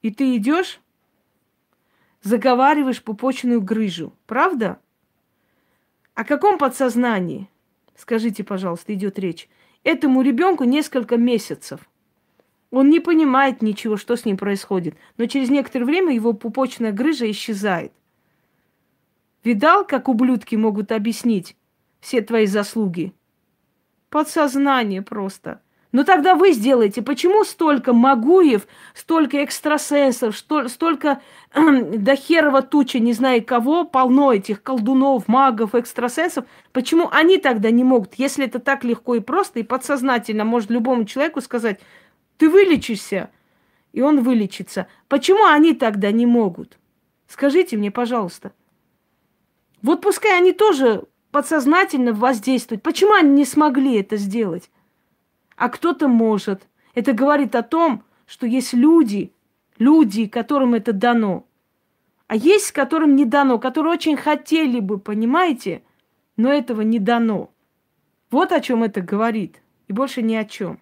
и ты идешь, заговариваешь пупочную грыжу. Правда? О каком подсознании, скажите, пожалуйста, идет речь? Этому ребенку несколько месяцев. Он не понимает ничего, что с ним происходит. Но через некоторое время его пупочная грыжа исчезает. Видал, как ублюдки могут объяснить все твои заслуги? Подсознание просто. Но тогда вы сделаете. Почему столько Магуев, столько экстрасенсов, что, столько до херова тучи, не знаю кого, полно этих колдунов, магов, экстрасенсов. Почему они тогда не могут, если это так легко и просто, и подсознательно может любому человеку сказать, ты вылечишься, и он вылечится. Почему они тогда не могут? Скажите мне, пожалуйста. Вот пускай они тоже подсознательно воздействуют. Почему они не смогли это сделать? А кто-то может. Это говорит о том, что есть люди, люди, которым это дано. А есть, которым не дано, которые очень хотели бы, понимаете, но этого не дано. Вот о чем это говорит, и больше ни о чем.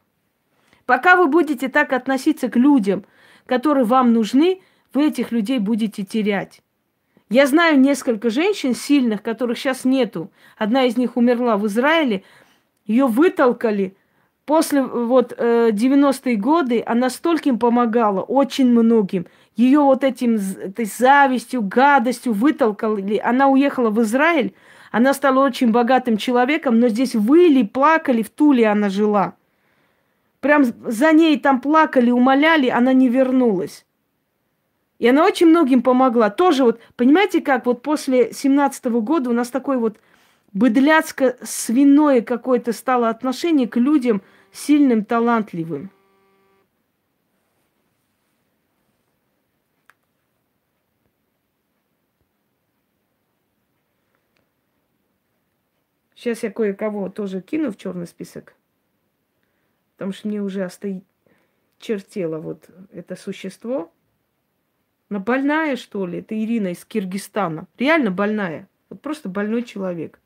Пока вы будете так относиться к людям, которые вам нужны, вы этих людей будете терять. Я знаю несколько женщин сильных, которых сейчас нету. Одна из них умерла в Израиле. Ее вытолкали после вот 90-е э, годы она стольким помогала, очень многим. Ее вот этим этой завистью, гадостью вытолкали. Она уехала в Израиль, она стала очень богатым человеком, но здесь выли, плакали, в Туле она жила. Прям за ней там плакали, умоляли, она не вернулась. И она очень многим помогла. Тоже вот, понимаете, как вот после 17 -го года у нас такое вот быдляцко-свиное какое-то стало отношение к людям – сильным, талантливым. Сейчас я кое-кого тоже кину в черный список, потому что мне уже остоит чертело вот это существо. Она больная, что ли? Это Ирина из Киргизстана. Реально больная. Вот просто больной человек.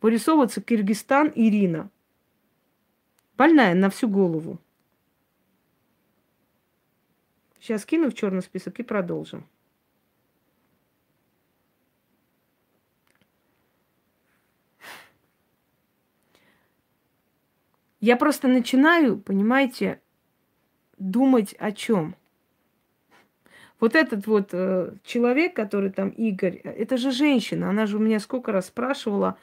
Вырисовывается Киргизстан Ирина. Больная на всю голову. Сейчас кину в черный список и продолжим. Я просто начинаю, понимаете, думать о чем. Вот этот вот э, человек, который там Игорь, это же женщина, она же у меня сколько раз спрашивала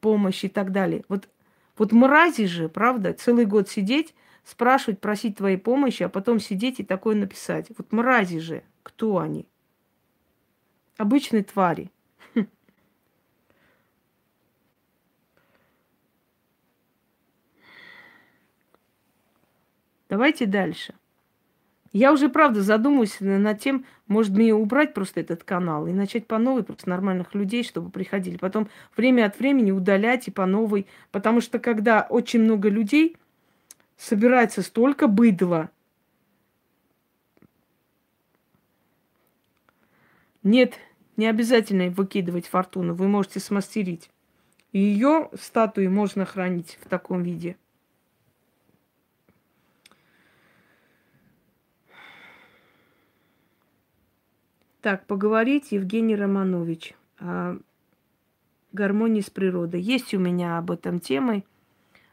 помощи и так далее. Вот вот мрази же, правда, целый год сидеть, спрашивать, просить твоей помощи, а потом сидеть и такое написать. Вот мрази же, кто они? Обычные твари. Давайте дальше. Я уже, правда, задумываюсь над тем, может мне убрать просто этот канал и начать по новой просто нормальных людей, чтобы приходили. Потом время от времени удалять и по новой. Потому что когда очень много людей, собирается столько быдла. Нет, не обязательно выкидывать фортуну. Вы можете смастерить. Ее статуи можно хранить в таком виде. Так, поговорить Евгений Романович о гармонии с природой. Есть у меня об этом темы.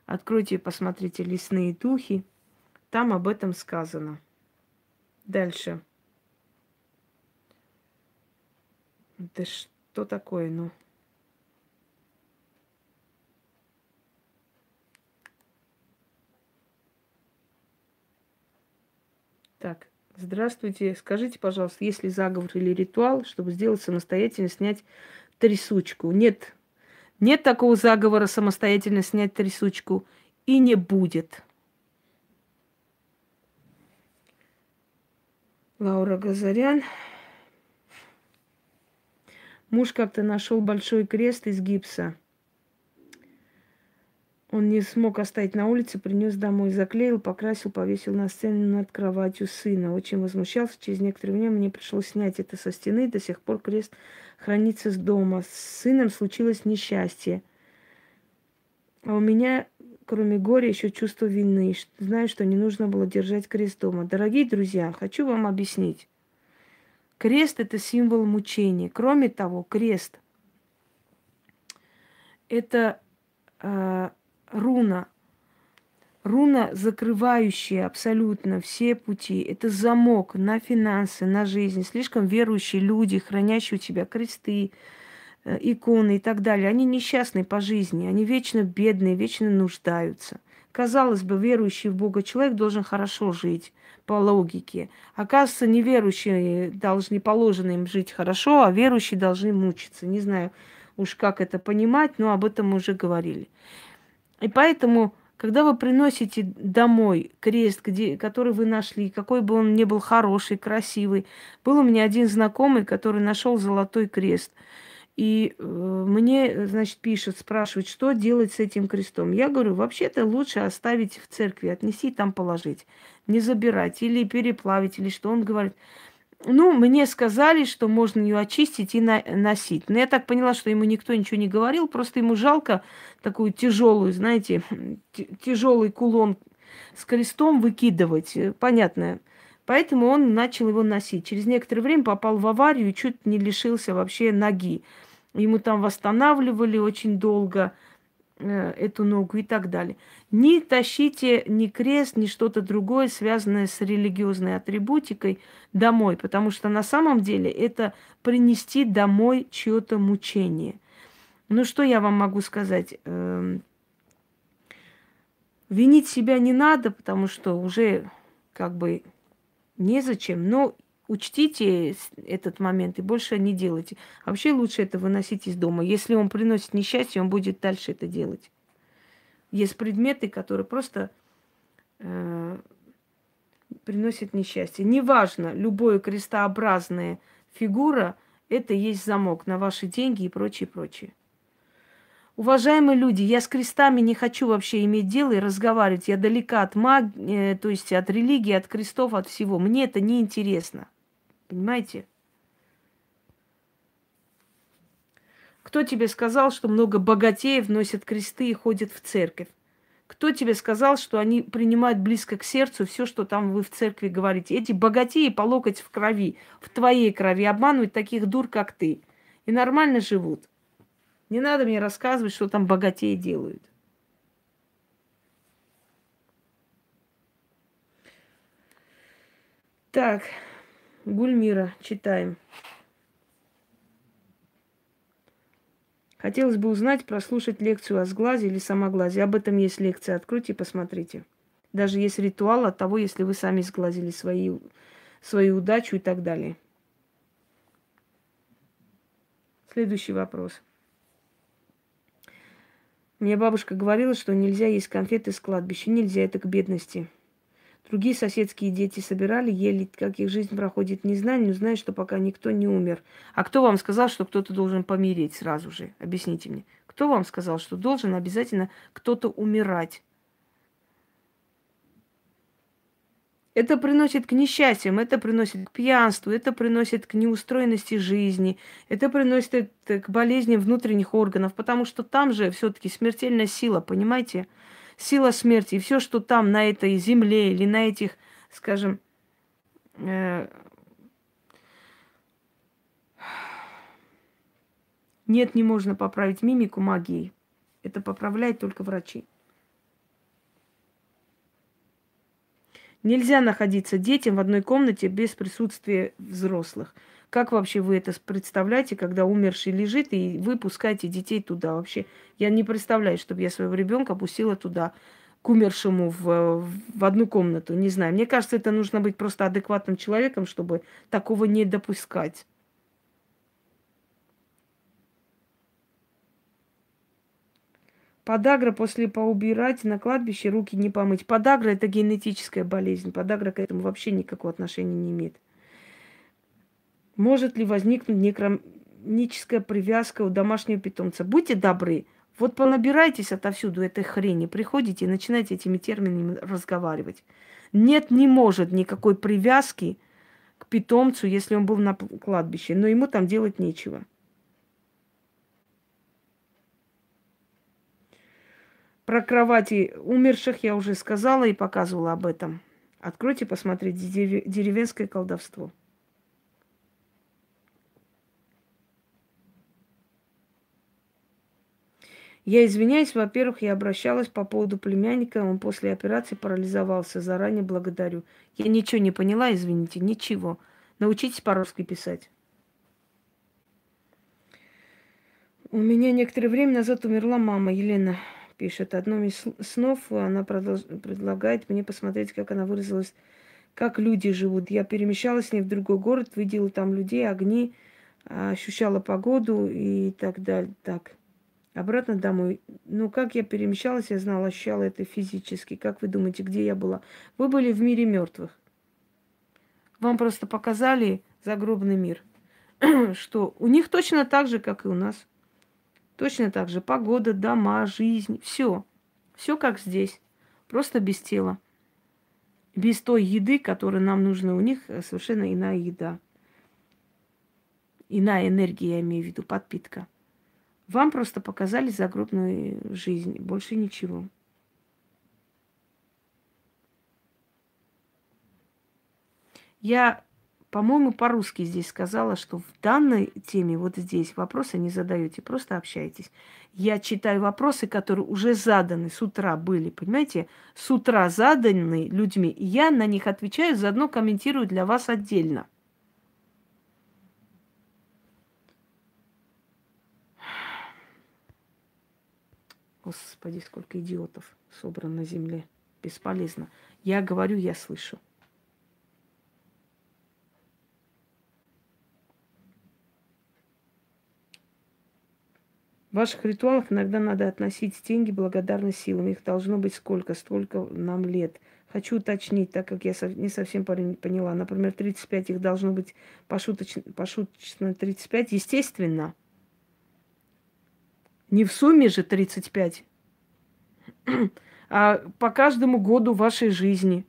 Откройте посмотрите «Лесные духи». Там об этом сказано. Дальше. Да что такое, ну? Так, здравствуйте. Скажите, пожалуйста, есть ли заговор или ритуал, чтобы сделать самостоятельно снять трясучку? Нет. Нет такого заговора самостоятельно снять трясучку. И не будет. Лаура Газарян. Муж как-то нашел большой крест из гипса. Он не смог оставить на улице, принес домой, заклеил, покрасил, повесил на сцену над кроватью сына. Очень возмущался. Через некоторое время мне пришлось снять это со стены. До сих пор крест хранится с дома. С сыном случилось несчастье. А у меня, кроме горя, еще чувство вины. Знаю, что не нужно было держать крест дома. Дорогие друзья, хочу вам объяснить. Крест – это символ мучения. Кроме того, крест – это э, руна. Руна, закрывающая абсолютно все пути. Это замок на финансы, на жизнь. Слишком верующие люди, хранящие у тебя кресты, э, иконы и так далее. Они несчастны по жизни, они вечно бедные, вечно нуждаются. Казалось бы, верующий в Бога человек должен хорошо жить по логике. Оказывается, неверующие должны, положено им жить хорошо, а верующие должны мучиться. Не знаю уж как это понимать, но об этом мы уже говорили. И поэтому, когда вы приносите домой крест, где, который вы нашли, какой бы он ни был хороший, красивый, был у меня один знакомый, который нашел золотой крест. И э, мне, значит, пишет, спрашивает, что делать с этим крестом. Я говорю, вообще-то лучше оставить в церкви, отнести там положить, не забирать или переплавить, или что. Он говорит, ну, мне сказали, что можно ее очистить и на- носить. Но я так поняла, что ему никто ничего не говорил, просто ему жалко такую тяжелую, знаете, тяжелый кулон с крестом выкидывать. Понятно. Поэтому он начал его носить. Через некоторое время попал в аварию и чуть не лишился вообще ноги. Ему там восстанавливали очень долго э, эту ногу и так далее. Не тащите ни крест, ни что-то другое, связанное с религиозной атрибутикой, домой, потому что на самом деле это принести домой чье-то мучение. Ну что я вам могу сказать? Эм, винить себя не надо, потому что уже как бы незачем, но учтите этот момент и больше не делайте. Вообще лучше это выносить из дома. Если он приносит несчастье, он будет дальше это делать. Есть предметы, которые просто э, приносят несчастье. Неважно, любое крестообразная фигура – это есть замок на ваши деньги и прочее, прочее. Уважаемые люди, я с крестами не хочу вообще иметь дело и разговаривать. Я далека от магии, э, то есть от религии, от крестов, от всего. Мне это не интересно. Понимаете? Кто тебе сказал, что много богатеев носят кресты и ходят в церковь? Кто тебе сказал, что они принимают близко к сердцу все, что там вы в церкви говорите? Эти богатеи по локоть в крови, в твоей крови, обманывают таких дур, как ты. И нормально живут. Не надо мне рассказывать, что там богатеи делают. Так, Гульмира, читаем. Хотелось бы узнать, прослушать лекцию о сглазе или самоглазе. Об этом есть лекция. Откройте и посмотрите. Даже есть ритуал от того, если вы сами сглазили свои, свою удачу и так далее. Следующий вопрос. Мне бабушка говорила, что нельзя есть конфеты с кладбища. Нельзя, это к бедности. Другие соседские дети собирали, ели, как их жизнь проходит, не знаю, но знаю, что пока никто не умер. А кто вам сказал, что кто-то должен помереть сразу же? Объясните мне. Кто вам сказал, что должен обязательно кто-то умирать? Это приносит к несчастьям, это приносит к пьянству, это приносит к неустроенности жизни, это приносит к болезням внутренних органов, потому что там же все-таки смертельная сила, понимаете? Сила смерти. И все, что там на этой земле или на этих, скажем, э, нет, не можно поправить мимику магией. Это поправляет только врачи. Нельзя находиться детям в одной комнате без присутствия взрослых. Как вообще вы это представляете, когда умерший лежит, и вы пускаете детей туда вообще? Я не представляю, чтобы я своего ребенка пустила туда, к умершему в, в одну комнату. Не знаю. Мне кажется, это нужно быть просто адекватным человеком, чтобы такого не допускать. Подагра после поубирать на кладбище руки не помыть. Подагра это генетическая болезнь. Подагра к этому вообще никакого отношения не имеет. Может ли возникнуть некромническая привязка у домашнего питомца? Будьте добры, вот понабирайтесь отовсюду этой хрени, приходите и начинаете этими терминами разговаривать. Нет, не может никакой привязки к питомцу, если он был на кладбище, но ему там делать нечего. Про кровати умерших я уже сказала и показывала об этом. Откройте, посмотрите деревенское колдовство. Я извиняюсь, во-первых, я обращалась по поводу племянника, он после операции парализовался. Заранее благодарю. Я ничего не поняла, извините, ничего. Научитесь по-русски писать. У меня некоторое время назад умерла мама Елена пишет. Одном из снов она продолж... предлагает мне посмотреть, как она выразилась, как люди живут. Я перемещалась с ней в другой город, видела там людей, огни, ощущала погоду и так далее. Так, обратно домой. Ну, как я перемещалась, я знала, ощущала это физически. Как вы думаете, где я была? Вы были в мире мертвых. Вам просто показали загробный мир, что у них точно так же, как и у нас. Точно так же погода, дома, жизнь, все. Все как здесь, просто без тела. Без той еды, которая нам нужна. У них совершенно иная еда. Иная энергия, я имею в виду, подпитка. Вам просто показали загробную жизнь, больше ничего. Я по-моему, по-русски здесь сказала, что в данной теме, вот здесь, вопросы не задаете, просто общайтесь. Я читаю вопросы, которые уже заданы с утра были, понимаете? С утра заданы людьми, и я на них отвечаю, заодно комментирую для вас отдельно. Господи, сколько идиотов собрано на земле. Бесполезно. Я говорю, я слышу. В ваших ритуалах иногда надо относить деньги благодарность силам. Их должно быть сколько? Столько нам лет. Хочу уточнить, так как я не совсем поняла. Например, 35 их должно быть пошуточно, пошуточно 35. Естественно. Не в сумме же 35, а по каждому году вашей жизни.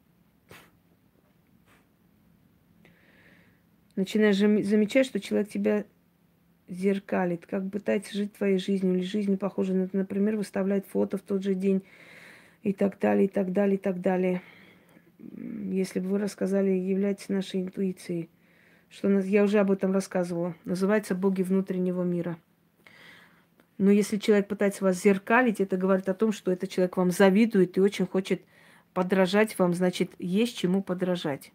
Начинаешь замечать, что человек тебя зеркалит, как пытается жить твоей жизнью, или жизнью похожей на, например, выставлять фото в тот же день и так далее, и так далее, и так далее. Если бы вы рассказали, являйтесь нашей интуицией, что я уже об этом рассказывала, называется «Боги внутреннего мира». Но если человек пытается вас зеркалить, это говорит о том, что этот человек вам завидует и очень хочет подражать вам, значит, есть чему подражать.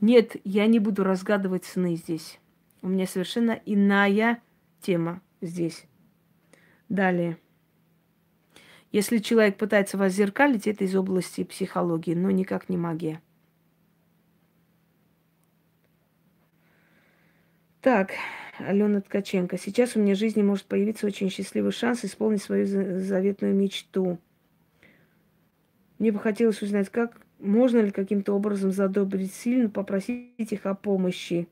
Нет, я не буду разгадывать сны здесь. У меня совершенно иная тема здесь. Далее. Если человек пытается вас зеркалить, это из области психологии, но никак не магия. Так, Алена Ткаченко. Сейчас у меня в жизни может появиться очень счастливый шанс исполнить свою заветную мечту. Мне бы хотелось узнать, как Можно ли каким-то образом задобрить сильно, попросить их о помощи,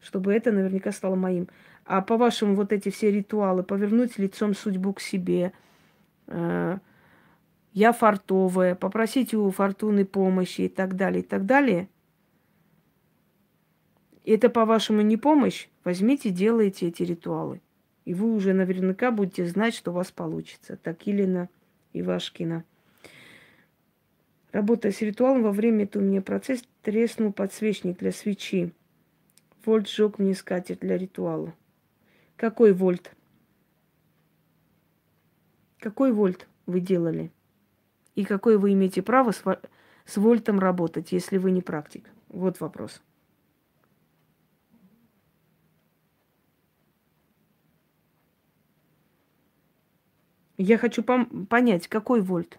чтобы это наверняка стало моим? А по-вашему, вот эти все ритуалы, повернуть лицом судьбу к себе, э, я фартовая, попросить у фортуны помощи и так далее, и так далее. Это, по-вашему, не помощь? Возьмите, делайте эти ритуалы. И вы уже наверняка будете знать, что у вас получится. Такилина Ивашкина. Работая с ритуалом, во время этого у меня процесс треснул подсвечник для свечи. Вольт сжег мне скатерть для ритуала. Какой вольт? Какой вольт вы делали? И какое вы имеете право с вольтом работать, если вы не практик? Вот вопрос. Я хочу пом- понять, какой вольт.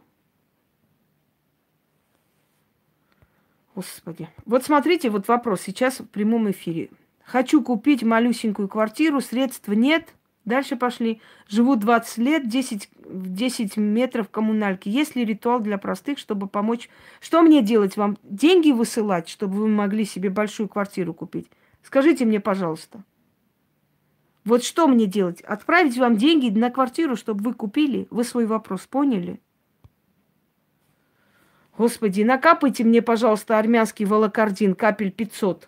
Господи. Вот смотрите, вот вопрос сейчас в прямом эфире. Хочу купить малюсенькую квартиру, средств нет. Дальше пошли. Живу 20 лет, 10, 10 метров коммунальки. Есть ли ритуал для простых, чтобы помочь? Что мне делать? Вам деньги высылать, чтобы вы могли себе большую квартиру купить? Скажите мне, пожалуйста. Вот что мне делать? Отправить вам деньги на квартиру, чтобы вы купили? Вы свой вопрос поняли? Господи, накапайте мне, пожалуйста, армянский волокордин, капель 500.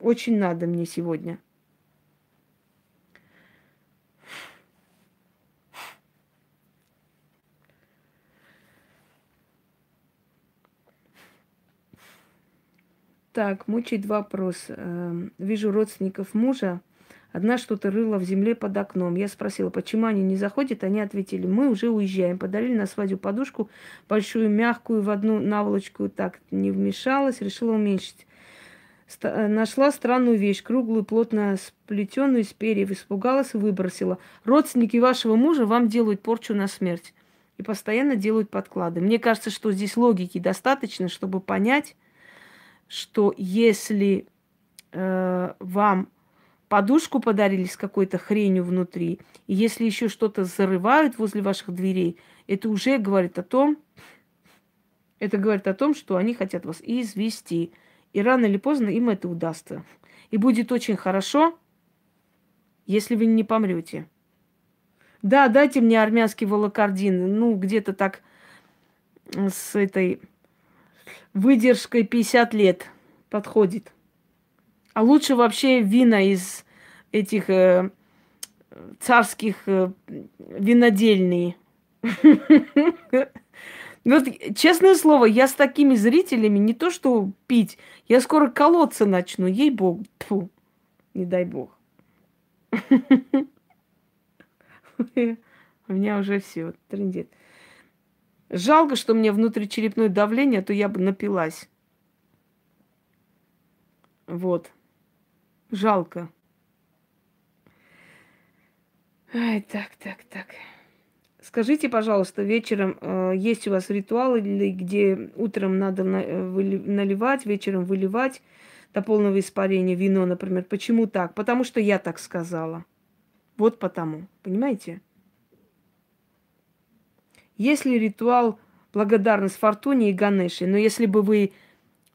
Очень надо мне сегодня. Так, мучает вопрос. Эм, вижу родственников мужа. Одна что-то рыла в земле под окном. Я спросила, почему они не заходят. Они ответили, мы уже уезжаем. Подарили на свадьбу подушку, большую, мягкую, в одну наволочку. Так не вмешалась, решила уменьшить. Ст- нашла странную вещь, круглую, плотно сплетенную из перьев. Испугалась и выбросила. Родственники вашего мужа вам делают порчу на смерть. И постоянно делают подклады. Мне кажется, что здесь логики достаточно, чтобы понять, что если э, вам подушку подарили с какой-то хренью внутри, и если еще что-то зарывают возле ваших дверей, это уже говорит о том, это говорит о том, что они хотят вас извести. И рано или поздно им это удастся. И будет очень хорошо, если вы не помрете. Да, дайте мне армянский волокордин. Ну, где-то так с этой выдержкой 50 лет подходит. А лучше вообще вина из этих э, царских э, винодельные. Вот, честное слово, я с такими зрителями не то что пить, я скоро колоться начну, ей бог. Фу, не дай бог. У меня уже все трендит. Жалко, что у меня внутричерепное давление, а то я бы напилась. Вот. Жалко. Ай, так, так, так. Скажите, пожалуйста, вечером э, есть у вас ритуалы, где утром надо на, э, выли, наливать, вечером выливать до полного испарения вино, например. Почему так? Потому что я так сказала. Вот потому. Понимаете? Если ритуал благодарность Фортуне и Ганеше, но если бы вы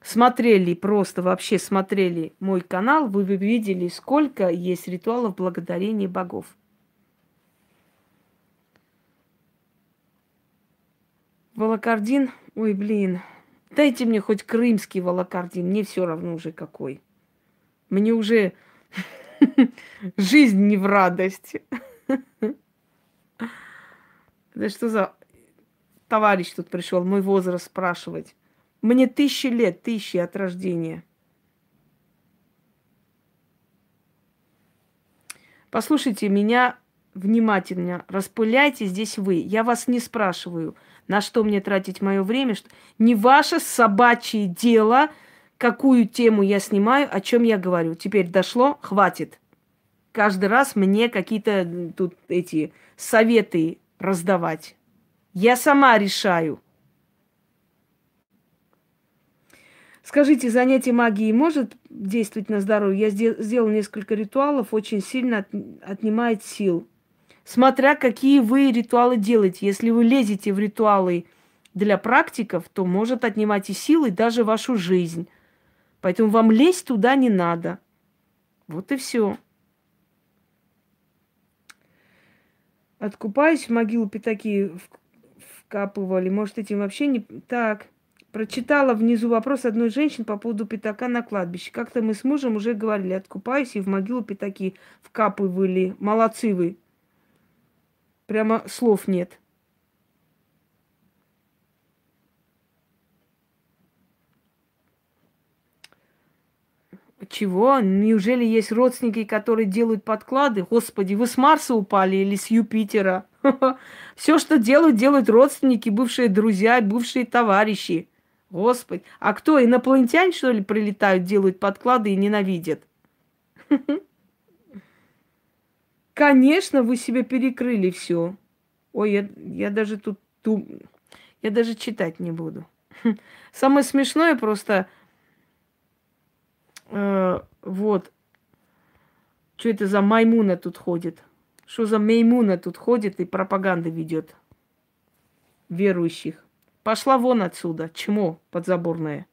смотрели, просто вообще смотрели мой канал, вы бы видели, сколько есть ритуалов благодарения богов. Волокордин, ой, блин, дайте мне хоть крымский волокордин, мне все равно уже какой. Мне уже жизнь не в радость. Да что за товарищ тут пришел, мой возраст спрашивать. Мне тысячи лет, тысячи от рождения. Послушайте меня внимательно, распыляйте здесь вы. Я вас не спрашиваю, на что мне тратить мое время. Что... Не ваше собачье дело, какую тему я снимаю, о чем я говорю. Теперь дошло, хватит. Каждый раз мне какие-то тут эти советы раздавать. Я сама решаю. Скажите, занятие магией может действовать на здоровье? Я сделал несколько ритуалов, очень сильно отнимает сил. Смотря какие вы ритуалы делаете. Если вы лезете в ритуалы для практиков, то может отнимать и силы, даже вашу жизнь. Поэтому вам лезть туда не надо. Вот и все. Откупаюсь в могилу пятаки вкапывали. Может, этим вообще не... Так, прочитала внизу вопрос одной женщины по поводу пятака на кладбище. Как-то мы с мужем уже говорили, откупаюсь и в могилу пятаки вкапывали. Молодцы вы. Прямо слов нет. Чего? Неужели есть родственники, которые делают подклады? Господи, вы с Марса упали или с Юпитера? Все, что делают, делают родственники, бывшие друзья, бывшие товарищи. Господи. А кто, инопланетяне, что ли, прилетают, делают подклады и ненавидят? Конечно, вы себе перекрыли все. Ой, я, я даже тут. Я даже читать не буду. Самое смешное просто вот. Что это за маймуна тут ходит? Что за меймуна тут ходит и пропаганда ведет верующих? Пошла вон отсюда, чмо подзаборное.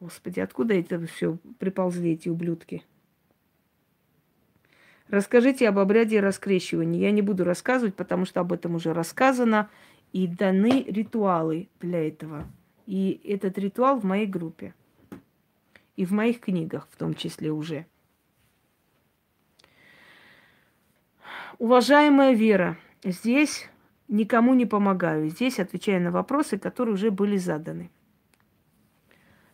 Господи, откуда это все приползли, эти ублюдки? Расскажите об обряде раскрещивания. Я не буду рассказывать, потому что об этом уже рассказано. И даны ритуалы для этого. И этот ритуал в моей группе. И в моих книгах в том числе уже. Уважаемая Вера, здесь никому не помогаю. Здесь отвечаю на вопросы, которые уже были заданы.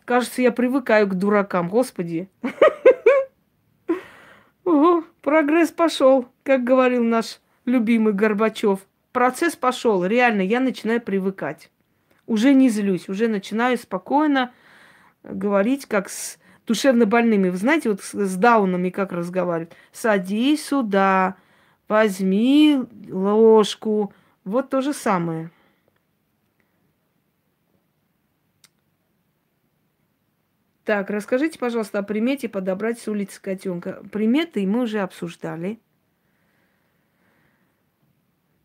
Кажется, я привыкаю к дуракам, господи. Ого, прогресс пошел, как говорил наш любимый Горбачев. Процесс пошел, реально, я начинаю привыкать уже не злюсь, уже начинаю спокойно говорить, как с душевно больными. Вы знаете, вот с, даунами как разговаривают. Садись сюда, возьми ложку. Вот то же самое. Так, расскажите, пожалуйста, о примете подобрать с улицы котенка. Приметы мы уже обсуждали.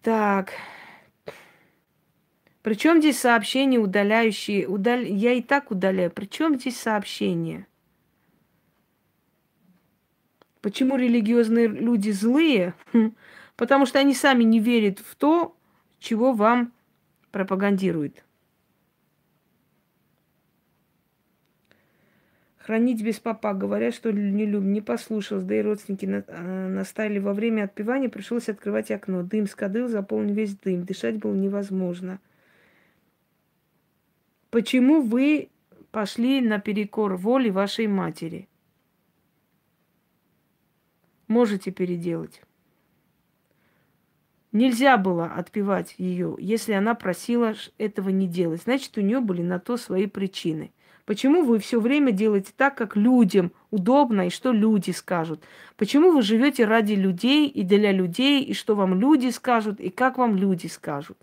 Так, причем здесь сообщения удаляющие? Удал... Я и так удаляю. Причем здесь сообщения? Почему религиозные люди злые? Хм. Потому что они сами не верят в то, чего вам пропагандируют. Хранить без папа, говорят, что не любим, не послушалась, да и родственники на, э, настали во время отпевания, пришлось открывать окно. Дым с кадыл заполнил весь дым, дышать было невозможно – Почему вы пошли наперекор воле вашей матери? Можете переделать. Нельзя было отпевать ее, если она просила этого не делать. Значит, у нее были на то свои причины. Почему вы все время делаете так, как людям удобно и что люди скажут? Почему вы живете ради людей и для людей, и что вам люди скажут, и как вам люди скажут?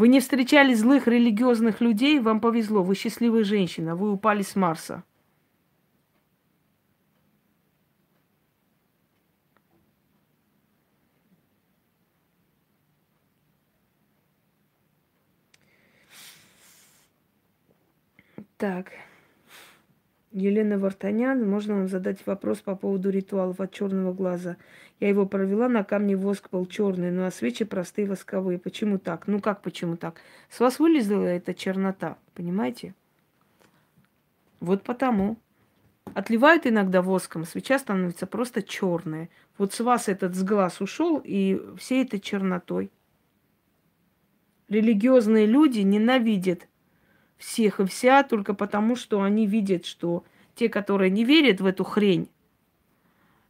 Вы не встречали злых религиозных людей, вам повезло, вы счастливая женщина, вы упали с Марса. Так. Елена Вартанян, можно вам задать вопрос по поводу ритуалов от черного глаза? Я его провела, на камне воск был черный, ну а свечи простые восковые. Почему так? Ну как почему так? С вас вылезла эта чернота, понимаете? Вот потому. Отливают иногда воском, свеча становится просто черная. Вот с вас этот с глаз ушел и всей этой чернотой. Религиозные люди ненавидят всех и вся только потому, что они видят, что те, которые не верят в эту хрень,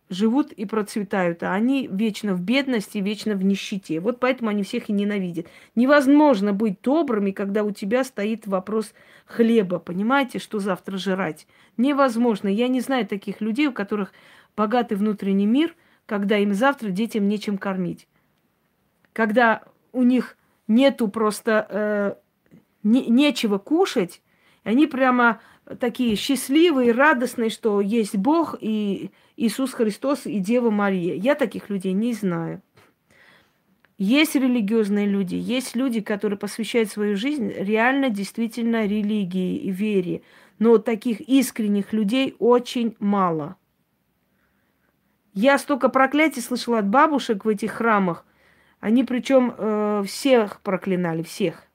живут и процветают, а они вечно в бедности, вечно в нищете. Вот поэтому они всех и ненавидят. Невозможно быть добрыми, когда у тебя стоит вопрос хлеба. Понимаете, что завтра жрать? Невозможно. Я не знаю таких людей, у которых богатый внутренний мир, когда им завтра детям нечем кормить. Когда у них нету просто э, не, нечего кушать, они прямо такие счастливые, радостные, что есть Бог и Иисус Христос и Дева Мария. Я таких людей не знаю. Есть религиозные люди, есть люди, которые посвящают свою жизнь реально, действительно религии и вере. Но таких искренних людей очень мало. Я столько проклятий слышала от бабушек в этих храмах. Они причем э, всех проклинали, всех.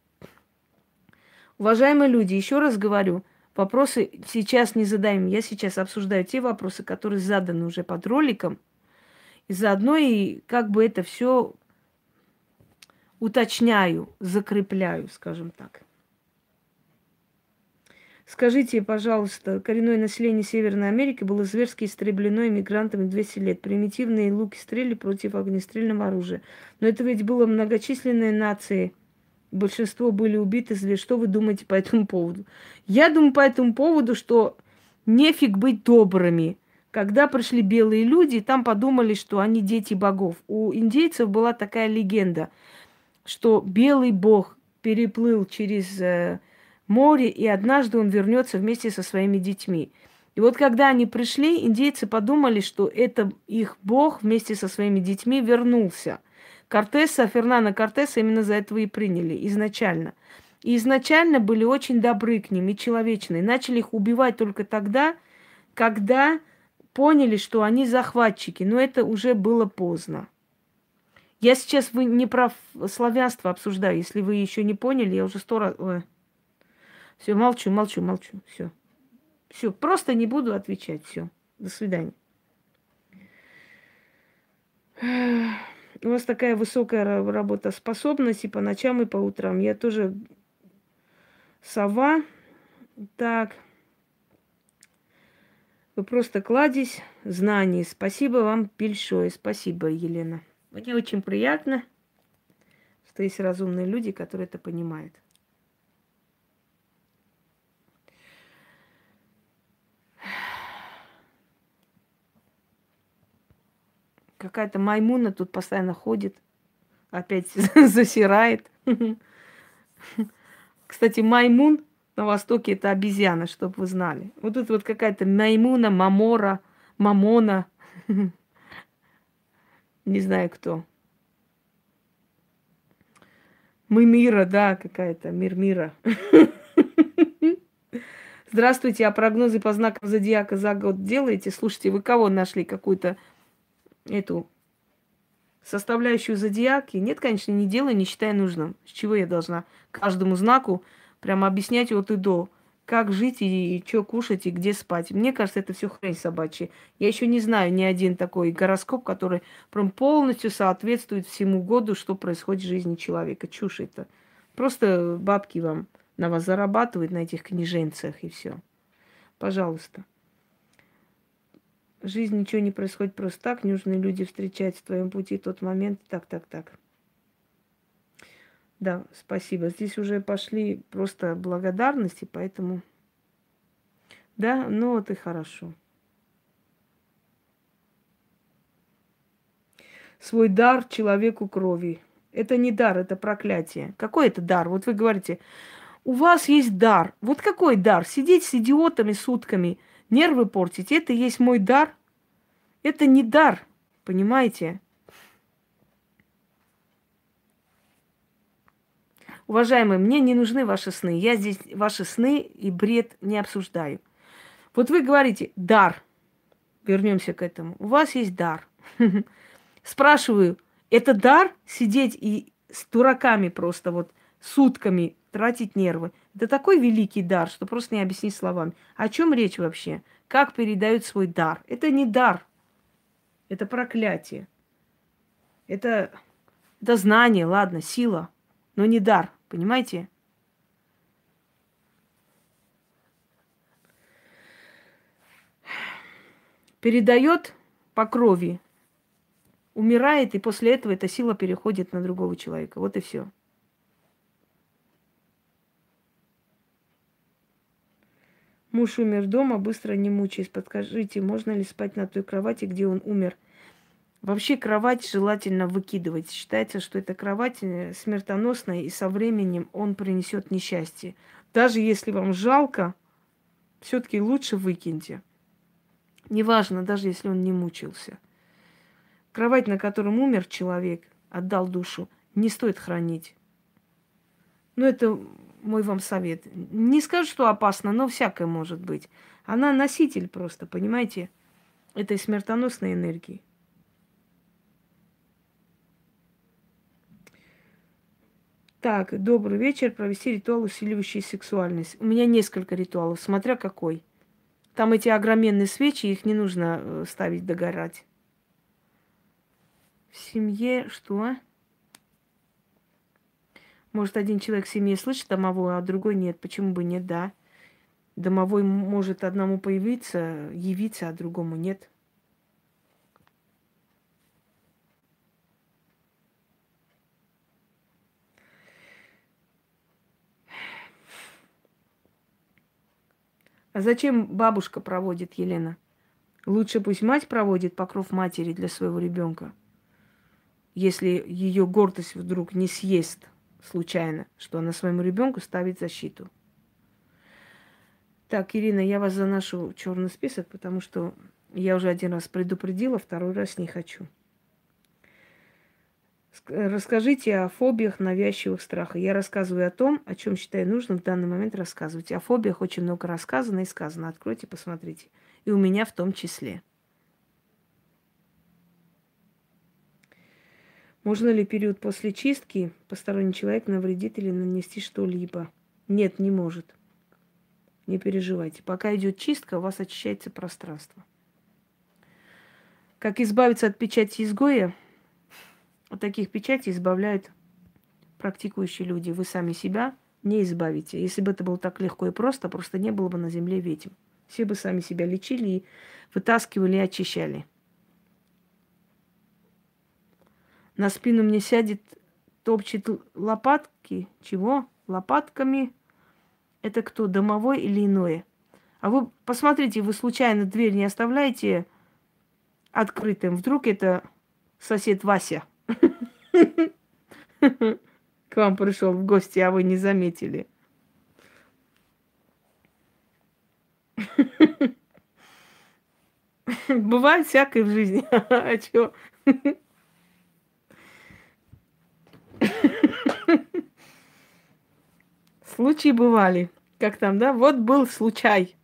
Уважаемые люди, еще раз говорю, вопросы сейчас не задаем. Я сейчас обсуждаю те вопросы, которые заданы уже под роликом. И заодно и как бы это все уточняю, закрепляю, скажем так. Скажите, пожалуйста, коренное население Северной Америки было зверски истреблено иммигрантами 200 лет. Примитивные луки стрели против огнестрельного оружия. Но это ведь было многочисленные нации. Большинство были убиты зверь. Что вы думаете по этому поводу? Я думаю по этому поводу, что нефиг быть добрыми. Когда пришли белые люди, там подумали, что они дети богов. У индейцев была такая легенда – что белый бог переплыл через э, море, и однажды он вернется вместе со своими детьми. И вот когда они пришли, индейцы подумали, что это их бог вместе со своими детьми вернулся. Кортеса, Фернана Кортеса именно за этого и приняли изначально. И изначально были очень добры к ним и человечные. Начали их убивать только тогда, когда поняли, что они захватчики. Но это уже было поздно. Я сейчас вы не про славянство обсуждаю. Если вы еще не поняли, я уже сто раз... Все, молчу, молчу, молчу. Все. Все, просто не буду отвечать. Все. До свидания. У вас такая высокая работоспособность и по ночам, и по утрам. Я тоже сова. Так. Вы просто кладезь знаний. Спасибо вам большое. Спасибо, Елена. Мне очень приятно, что есть разумные люди, которые это понимают. Какая-то маймуна тут постоянно ходит, опять засирает. Кстати, маймун на Востоке это обезьяна, чтобы вы знали. Вот тут вот какая-то маймуна, мамора, мамона. Не знаю кто. Мы мира, да, какая-то, мир мира. Здравствуйте, а прогнозы по знакам зодиака за год делаете? Слушайте, вы кого нашли? Какую-то эту составляющую зодиаки? Нет, конечно, не делаю, не считаю нужным. С чего я должна каждому знаку прямо объяснять от и до? как жить и, и что кушать и где спать. Мне кажется, это все хрень собачья. Я еще не знаю ни один такой гороскоп, который прям полностью соответствует всему году, что происходит в жизни человека. Чушь это. Просто бабки вам на вас зарабатывают на этих книженцах и все. Пожалуйста. В жизни ничего не происходит просто так. Нужные люди встречать в твоем пути тот момент. Так, так, так. Да, спасибо. Здесь уже пошли просто благодарности, поэтому... Да, ну вот и хорошо. Свой дар человеку крови. Это не дар, это проклятие. Какой это дар? Вот вы говорите, у вас есть дар. Вот какой дар? Сидеть с идиотами сутками, нервы портить, это есть мой дар? Это не дар, понимаете? Уважаемые, мне не нужны ваши сны. Я здесь ваши сны и бред не обсуждаю. Вот вы говорите дар. Вернемся к этому. У вас есть дар. Спрашиваю, это дар сидеть и с дураками просто вот сутками тратить нервы? Это такой великий дар, что просто не объяснить словами. О чем речь вообще? Как передают свой дар? Это не дар. Это проклятие. Это, это знание, ладно, сила, но не дар. Понимаете? Передает по крови, умирает, и после этого эта сила переходит на другого человека. Вот и все. Муж умер дома, быстро не мучаясь. Подскажите, можно ли спать на той кровати, где он умер? Вообще кровать желательно выкидывать. Считается, что эта кровать э, смертоносная, и со временем он принесет несчастье. Даже если вам жалко, все-таки лучше выкиньте. Неважно, даже если он не мучился. Кровать, на котором умер человек, отдал душу, не стоит хранить. Ну, это мой вам совет. Не скажу, что опасно, но всякое может быть. Она носитель просто, понимаете, этой смертоносной энергии. Так, добрый вечер. Провести ритуал, усиливающий сексуальность. У меня несколько ритуалов, смотря какой. Там эти огроменные свечи, их не нужно э, ставить догорать. В семье что? Может, один человек в семье слышит домовой, а другой нет. Почему бы нет, да? Домовой может одному появиться, явиться, а другому нет. А зачем бабушка проводит, Елена? Лучше пусть мать проводит покров матери для своего ребенка, если ее гордость вдруг не съест случайно, что она своему ребенку ставит защиту. Так, Ирина, я вас заношу в черный список, потому что я уже один раз предупредила, второй раз не хочу. Расскажите о фобиях, навязчивых страхах. Я рассказываю о том, о чем считаю нужным в данный момент рассказывать. О фобиях очень много рассказано и сказано. Откройте, посмотрите. И у меня в том числе. Можно ли период после чистки посторонний человек навредить или нанести что-либо? Нет, не может. Не переживайте. Пока идет чистка, у вас очищается пространство. Как избавиться от печати изгоя? От таких печатей избавляют практикующие люди. Вы сами себя не избавите. Если бы это было так легко и просто, просто не было бы на земле ведьм. Все бы сами себя лечили и вытаскивали и очищали. На спину мне сядет, топчет лопатки. Чего? Лопатками. Это кто, домовой или иное? А вы посмотрите, вы случайно дверь не оставляете открытым. Вдруг это сосед Вася – к вам пришел в гости, а вы не заметили. Бывает всякое в жизни. А чё? Случаи бывали. Как там, да? Вот был случай.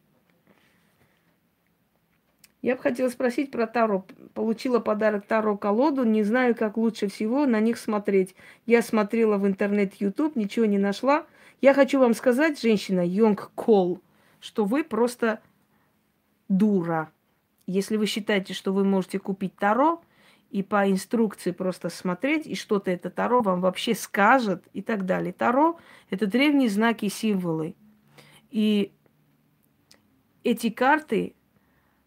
Я бы хотела спросить про Таро. Получила подарок Таро колоду, не знаю, как лучше всего на них смотреть. Я смотрела в интернет, YouTube, ничего не нашла. Я хочу вам сказать, женщина Йонг Кол, что вы просто дура. Если вы считаете, что вы можете купить Таро и по инструкции просто смотреть, и что-то это Таро вам вообще скажет и так далее. Таро – это древние знаки и символы. И эти карты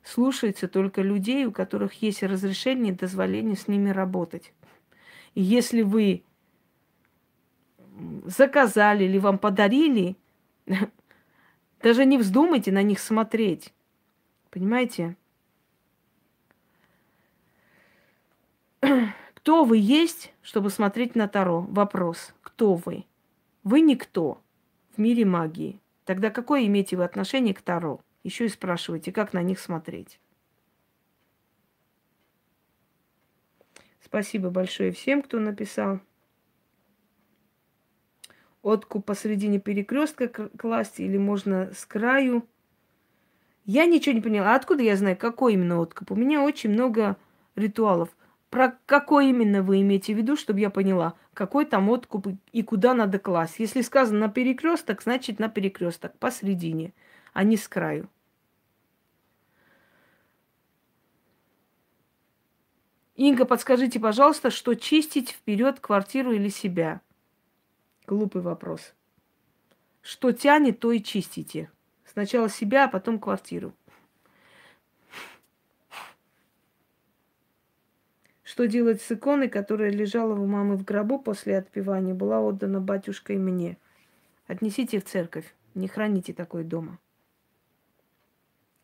слушается только людей, у которых есть разрешение и дозволение с ними работать. И если вы заказали или вам подарили, даже не вздумайте на них смотреть. Понимаете? Кто вы есть, чтобы смотреть на Таро? Вопрос. Кто вы? Вы никто в мире магии. Тогда какое имеете вы отношение к Таро? еще и спрашиваете, как на них смотреть. Спасибо большое всем, кто написал. Отку посередине перекрестка класть или можно с краю. Я ничего не поняла. А откуда я знаю, какой именно откуп? У меня очень много ритуалов. Про какой именно вы имеете в виду, чтобы я поняла, какой там откуп и куда надо класть. Если сказано на перекресток, значит на перекресток, посередине, а не с краю. Инга, подскажите, пожалуйста, что чистить вперед квартиру или себя? Глупый вопрос. Что тянет, то и чистите. Сначала себя, а потом квартиру. Что делать с иконой, которая лежала у мамы в гробу после отпевания, была отдана батюшкой мне? Отнесите в церковь. Не храните такое дома.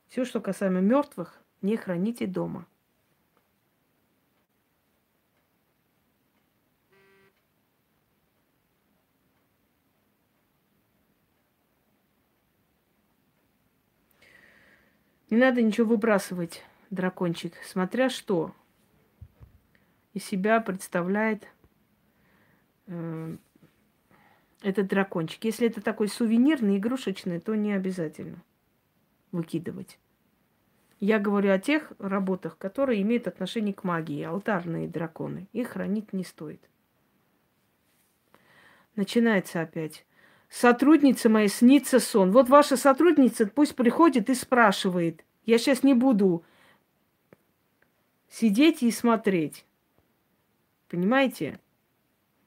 Все, что касаемо мертвых, не храните дома. Не надо ничего выбрасывать, дракончик, смотря что из себя представляет э, этот дракончик. Если это такой сувенирный, игрушечный, то не обязательно выкидывать. Я говорю о тех работах, которые имеют отношение к магии, алтарные драконы. Их хранить не стоит. Начинается опять. Сотрудница моя снится сон. Вот ваша сотрудница пусть приходит и спрашивает. Я сейчас не буду сидеть и смотреть. Понимаете?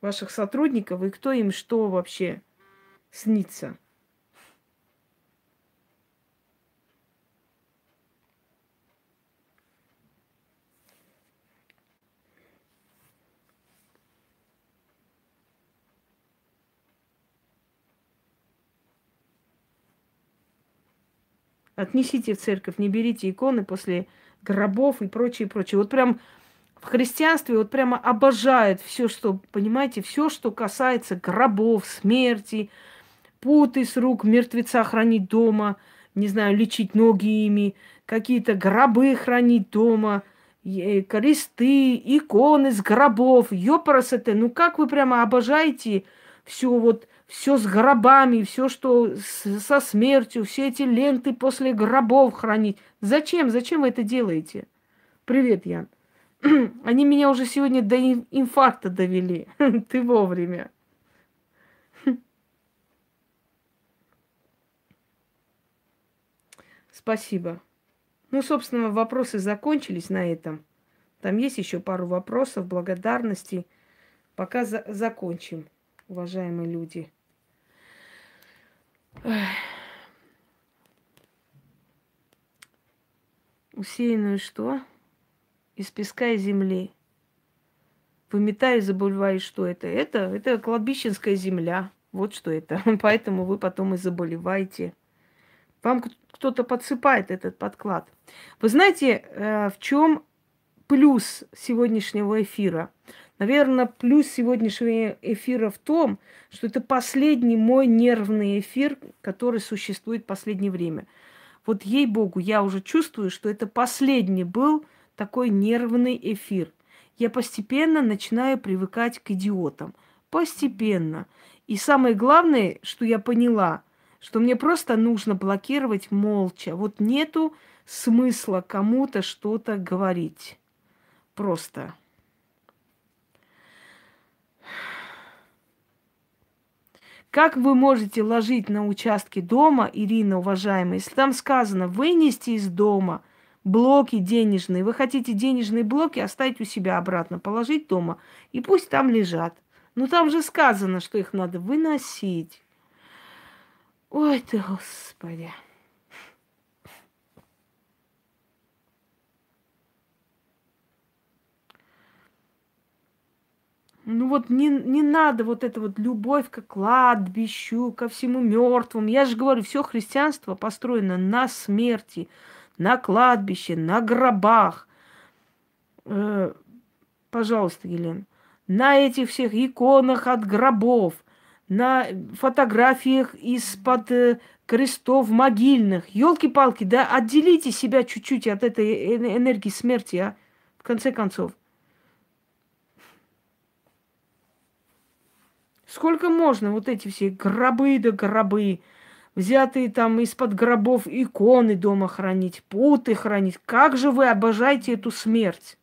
Ваших сотрудников и кто им что вообще снится. Отнесите в церковь, не берите иконы после гробов и прочее, прочее. Вот прям в христианстве вот прямо обожают все, что, понимаете, все, что касается гробов, смерти, путы с рук мертвеца хранить дома, не знаю, лечить ноги ими, какие-то гробы хранить дома, кресты, иконы с гробов, ёпарас это, ну как вы прямо обожаете все вот все с гробами, все, что с, со смертью, все эти ленты после гробов хранить. Зачем? Зачем вы это делаете? Привет, Ян. Они меня уже сегодня до инфаркта довели. Ты вовремя. Спасибо. Ну, собственно, вопросы закончились на этом. Там есть еще пару вопросов, благодарности. Пока за закончим уважаемые люди. Усеянную что? Из песка и земли. Выметаю, забываю, что это. Это, это кладбищенская земля. Вот что это. Поэтому вы потом и заболеваете. Вам кто-то подсыпает этот подклад. Вы знаете, э, в чем плюс сегодняшнего эфира? Наверное, плюс сегодняшнего эфира в том, что это последний мой нервный эфир, который существует в последнее время. Вот ей-богу, я уже чувствую, что это последний был такой нервный эфир. Я постепенно начинаю привыкать к идиотам. Постепенно. И самое главное, что я поняла, что мне просто нужно блокировать молча. Вот нету смысла кому-то что-то говорить. Просто. Как вы можете ложить на участке дома, Ирина, уважаемая, если там сказано вынести из дома блоки денежные, вы хотите денежные блоки оставить у себя обратно, положить дома, и пусть там лежат. Но там же сказано, что их надо выносить. Ой ты, Господи. Ну вот не, не надо вот эта вот любовь к кладбищу, ко всему мертвому. Я же говорю, все христианство построено на смерти, на кладбище, на гробах. Э, пожалуйста, Елена. На этих всех иконах от гробов, на фотографиях из-под э, крестов могильных. Елки-палки, да отделите себя чуть-чуть от этой энергии смерти, а? В конце концов. Сколько можно вот эти все гробы да гробы, взятые там из-под гробов иконы дома хранить, путы хранить. Как же вы обожаете эту смерть?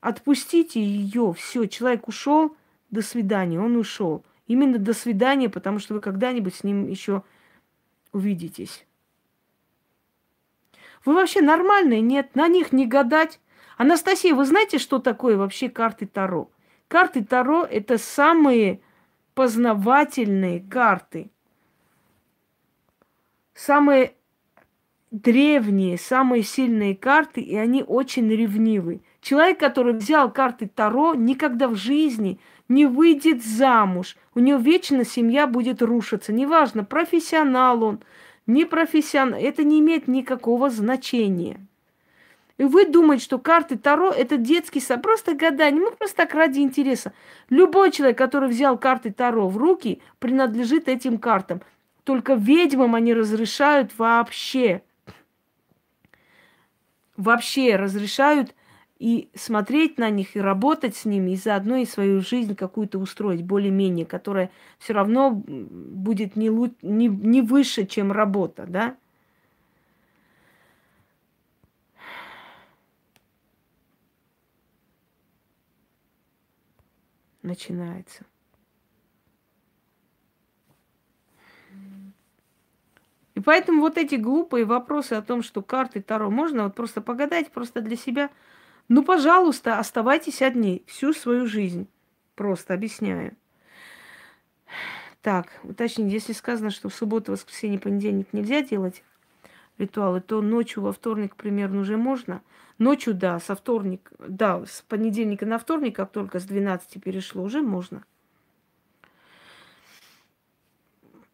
Отпустите ее, все, человек ушел, до свидания, он ушел. Именно до свидания, потому что вы когда-нибудь с ним еще увидитесь. Вы вообще нормальные? Нет, на них не гадать. Анастасия, вы знаете, что такое вообще карты Таро? Карты Таро – это самые познавательные карты. Самые древние, самые сильные карты, и они очень ревнивы. Человек, который взял карты Таро, никогда в жизни не выйдет замуж. У него вечно семья будет рушиться. Неважно, профессионал он, не профессионал. Это не имеет никакого значения. И вы думаете, что карты Таро – это детский сад, просто гадание, ну просто так ради интереса. Любой человек, который взял карты Таро в руки, принадлежит этим картам. Только ведьмам они разрешают вообще, вообще разрешают и смотреть на них, и работать с ними, и заодно и свою жизнь какую-то устроить, более-менее, которая все равно будет не, лу- не, не выше, чем работа, да? Начинается. Поэтому вот эти глупые вопросы о том, что карты Таро можно вот просто погадать, просто для себя. Ну, пожалуйста, оставайтесь одни всю свою жизнь. Просто объясняю. Так, уточнить, если сказано, что в субботу, воскресенье, понедельник нельзя делать ритуалы, то ночью во вторник примерно уже можно. Ночью, да, со вторник, да, с понедельника на вторник, как только с 12 перешло, уже можно.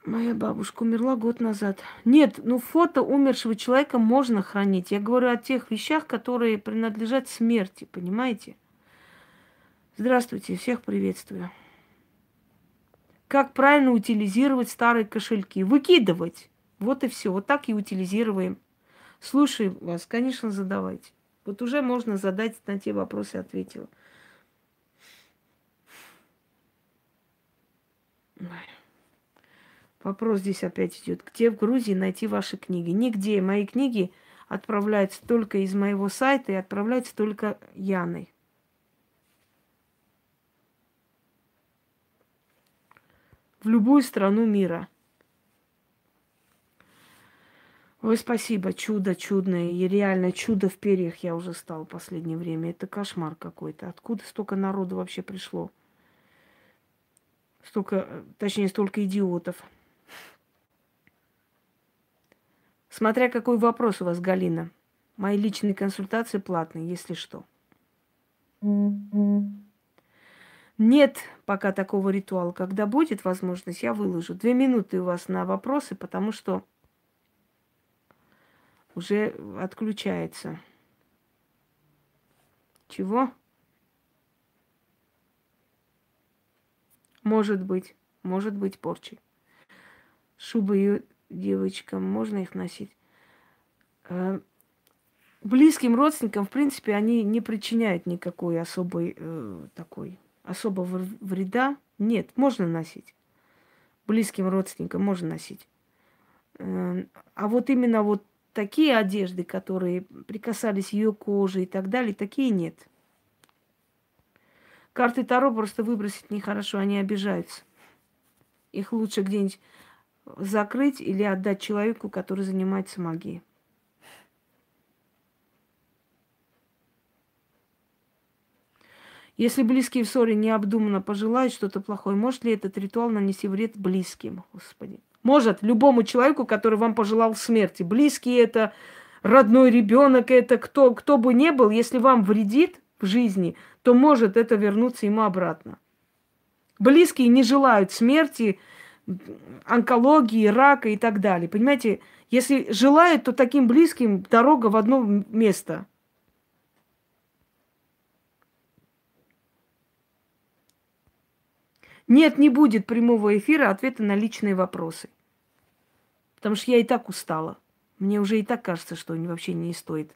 Моя бабушка умерла год назад. Нет, ну фото умершего человека можно хранить. Я говорю о тех вещах, которые принадлежат смерти, понимаете? Здравствуйте, всех приветствую. Как правильно утилизировать старые кошельки? Выкидывать. Вот и все. Вот так и утилизируем. Слушаю вас, конечно, задавайте. Вот уже можно задать на те вопросы, ответила. Ой. Вопрос здесь опять идет. Где в Грузии найти ваши книги? Нигде. Мои книги отправляются только из моего сайта и отправляются только Яной. В любую страну мира. Ой, спасибо, чудо чудное. И реально чудо в перьях я уже стал в последнее время. Это кошмар какой-то. Откуда столько народу вообще пришло? Столько, точнее, столько идиотов. Смотря какой вопрос у вас, Галина. Мои личные консультации платные, если что. Нет пока такого ритуала. Когда будет возможность, я выложу. Две минуты у вас на вопросы, потому что уже отключается. Чего? Может быть. Может быть порчей. Шубы девочкам, можно их носить. Э, близким родственникам, в принципе, они не причиняют никакой особой э, такой особого вреда. Нет, можно носить. Близким родственникам можно носить. Э, а вот именно вот такие одежды, которые прикасались ее коже и так далее, такие нет. Карты Таро просто выбросить нехорошо, они обижаются. Их лучше где-нибудь закрыть или отдать человеку, который занимается магией. Если близкие в ссоре необдуманно пожелают что-то плохое, может ли этот ритуал нанести вред близким? Господи. Может, любому человеку, который вам пожелал смерти. Близкий это, родной ребенок это, кто, кто бы ни был, если вам вредит в жизни, то может это вернуться ему обратно. Близкие не желают смерти онкологии, рака и так далее. Понимаете, если желают, то таким близким дорога в одно место. Нет, не будет прямого эфира ответа на личные вопросы. Потому что я и так устала. Мне уже и так кажется, что вообще не стоит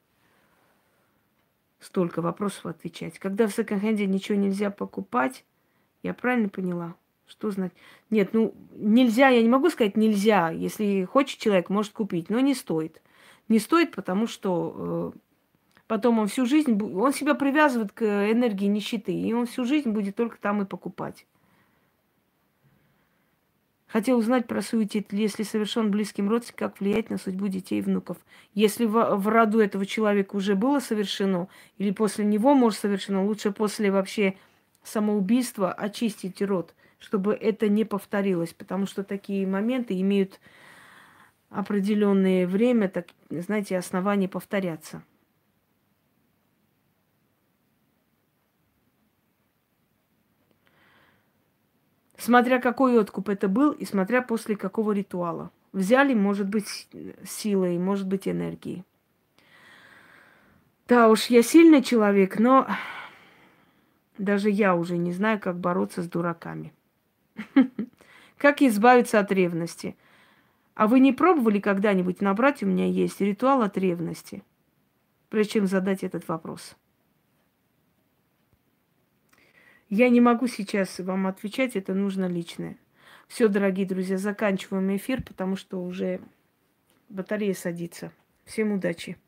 столько вопросов отвечать. Когда в секонд-хенде ничего нельзя покупать, я правильно поняла? Что знать? Нет, ну нельзя, я не могу сказать нельзя. Если хочет человек, может купить, но не стоит. Не стоит, потому что э, потом он всю жизнь, он себя привязывает к энергии нищеты, и он всю жизнь будет только там и покупать. Хотел узнать про суетит, если совершен близким родственником, как влиять на судьбу детей и внуков. Если в, в роду этого человека уже было совершено, или после него может совершено, лучше после вообще самоубийства очистить род – чтобы это не повторилось, потому что такие моменты имеют определенное время, так, знаете, основания повторяться. Смотря какой откуп это был и смотря после какого ритуала. Взяли, может быть, силой, может быть, энергией. Да уж, я сильный человек, но даже я уже не знаю, как бороться с дураками. Как избавиться от ревности? А вы не пробовали когда-нибудь набрать? У меня есть ритуал от ревности. Прежде чем задать этот вопрос. Я не могу сейчас вам отвечать, это нужно личное. Все, дорогие друзья, заканчиваем эфир, потому что уже батарея садится. Всем удачи!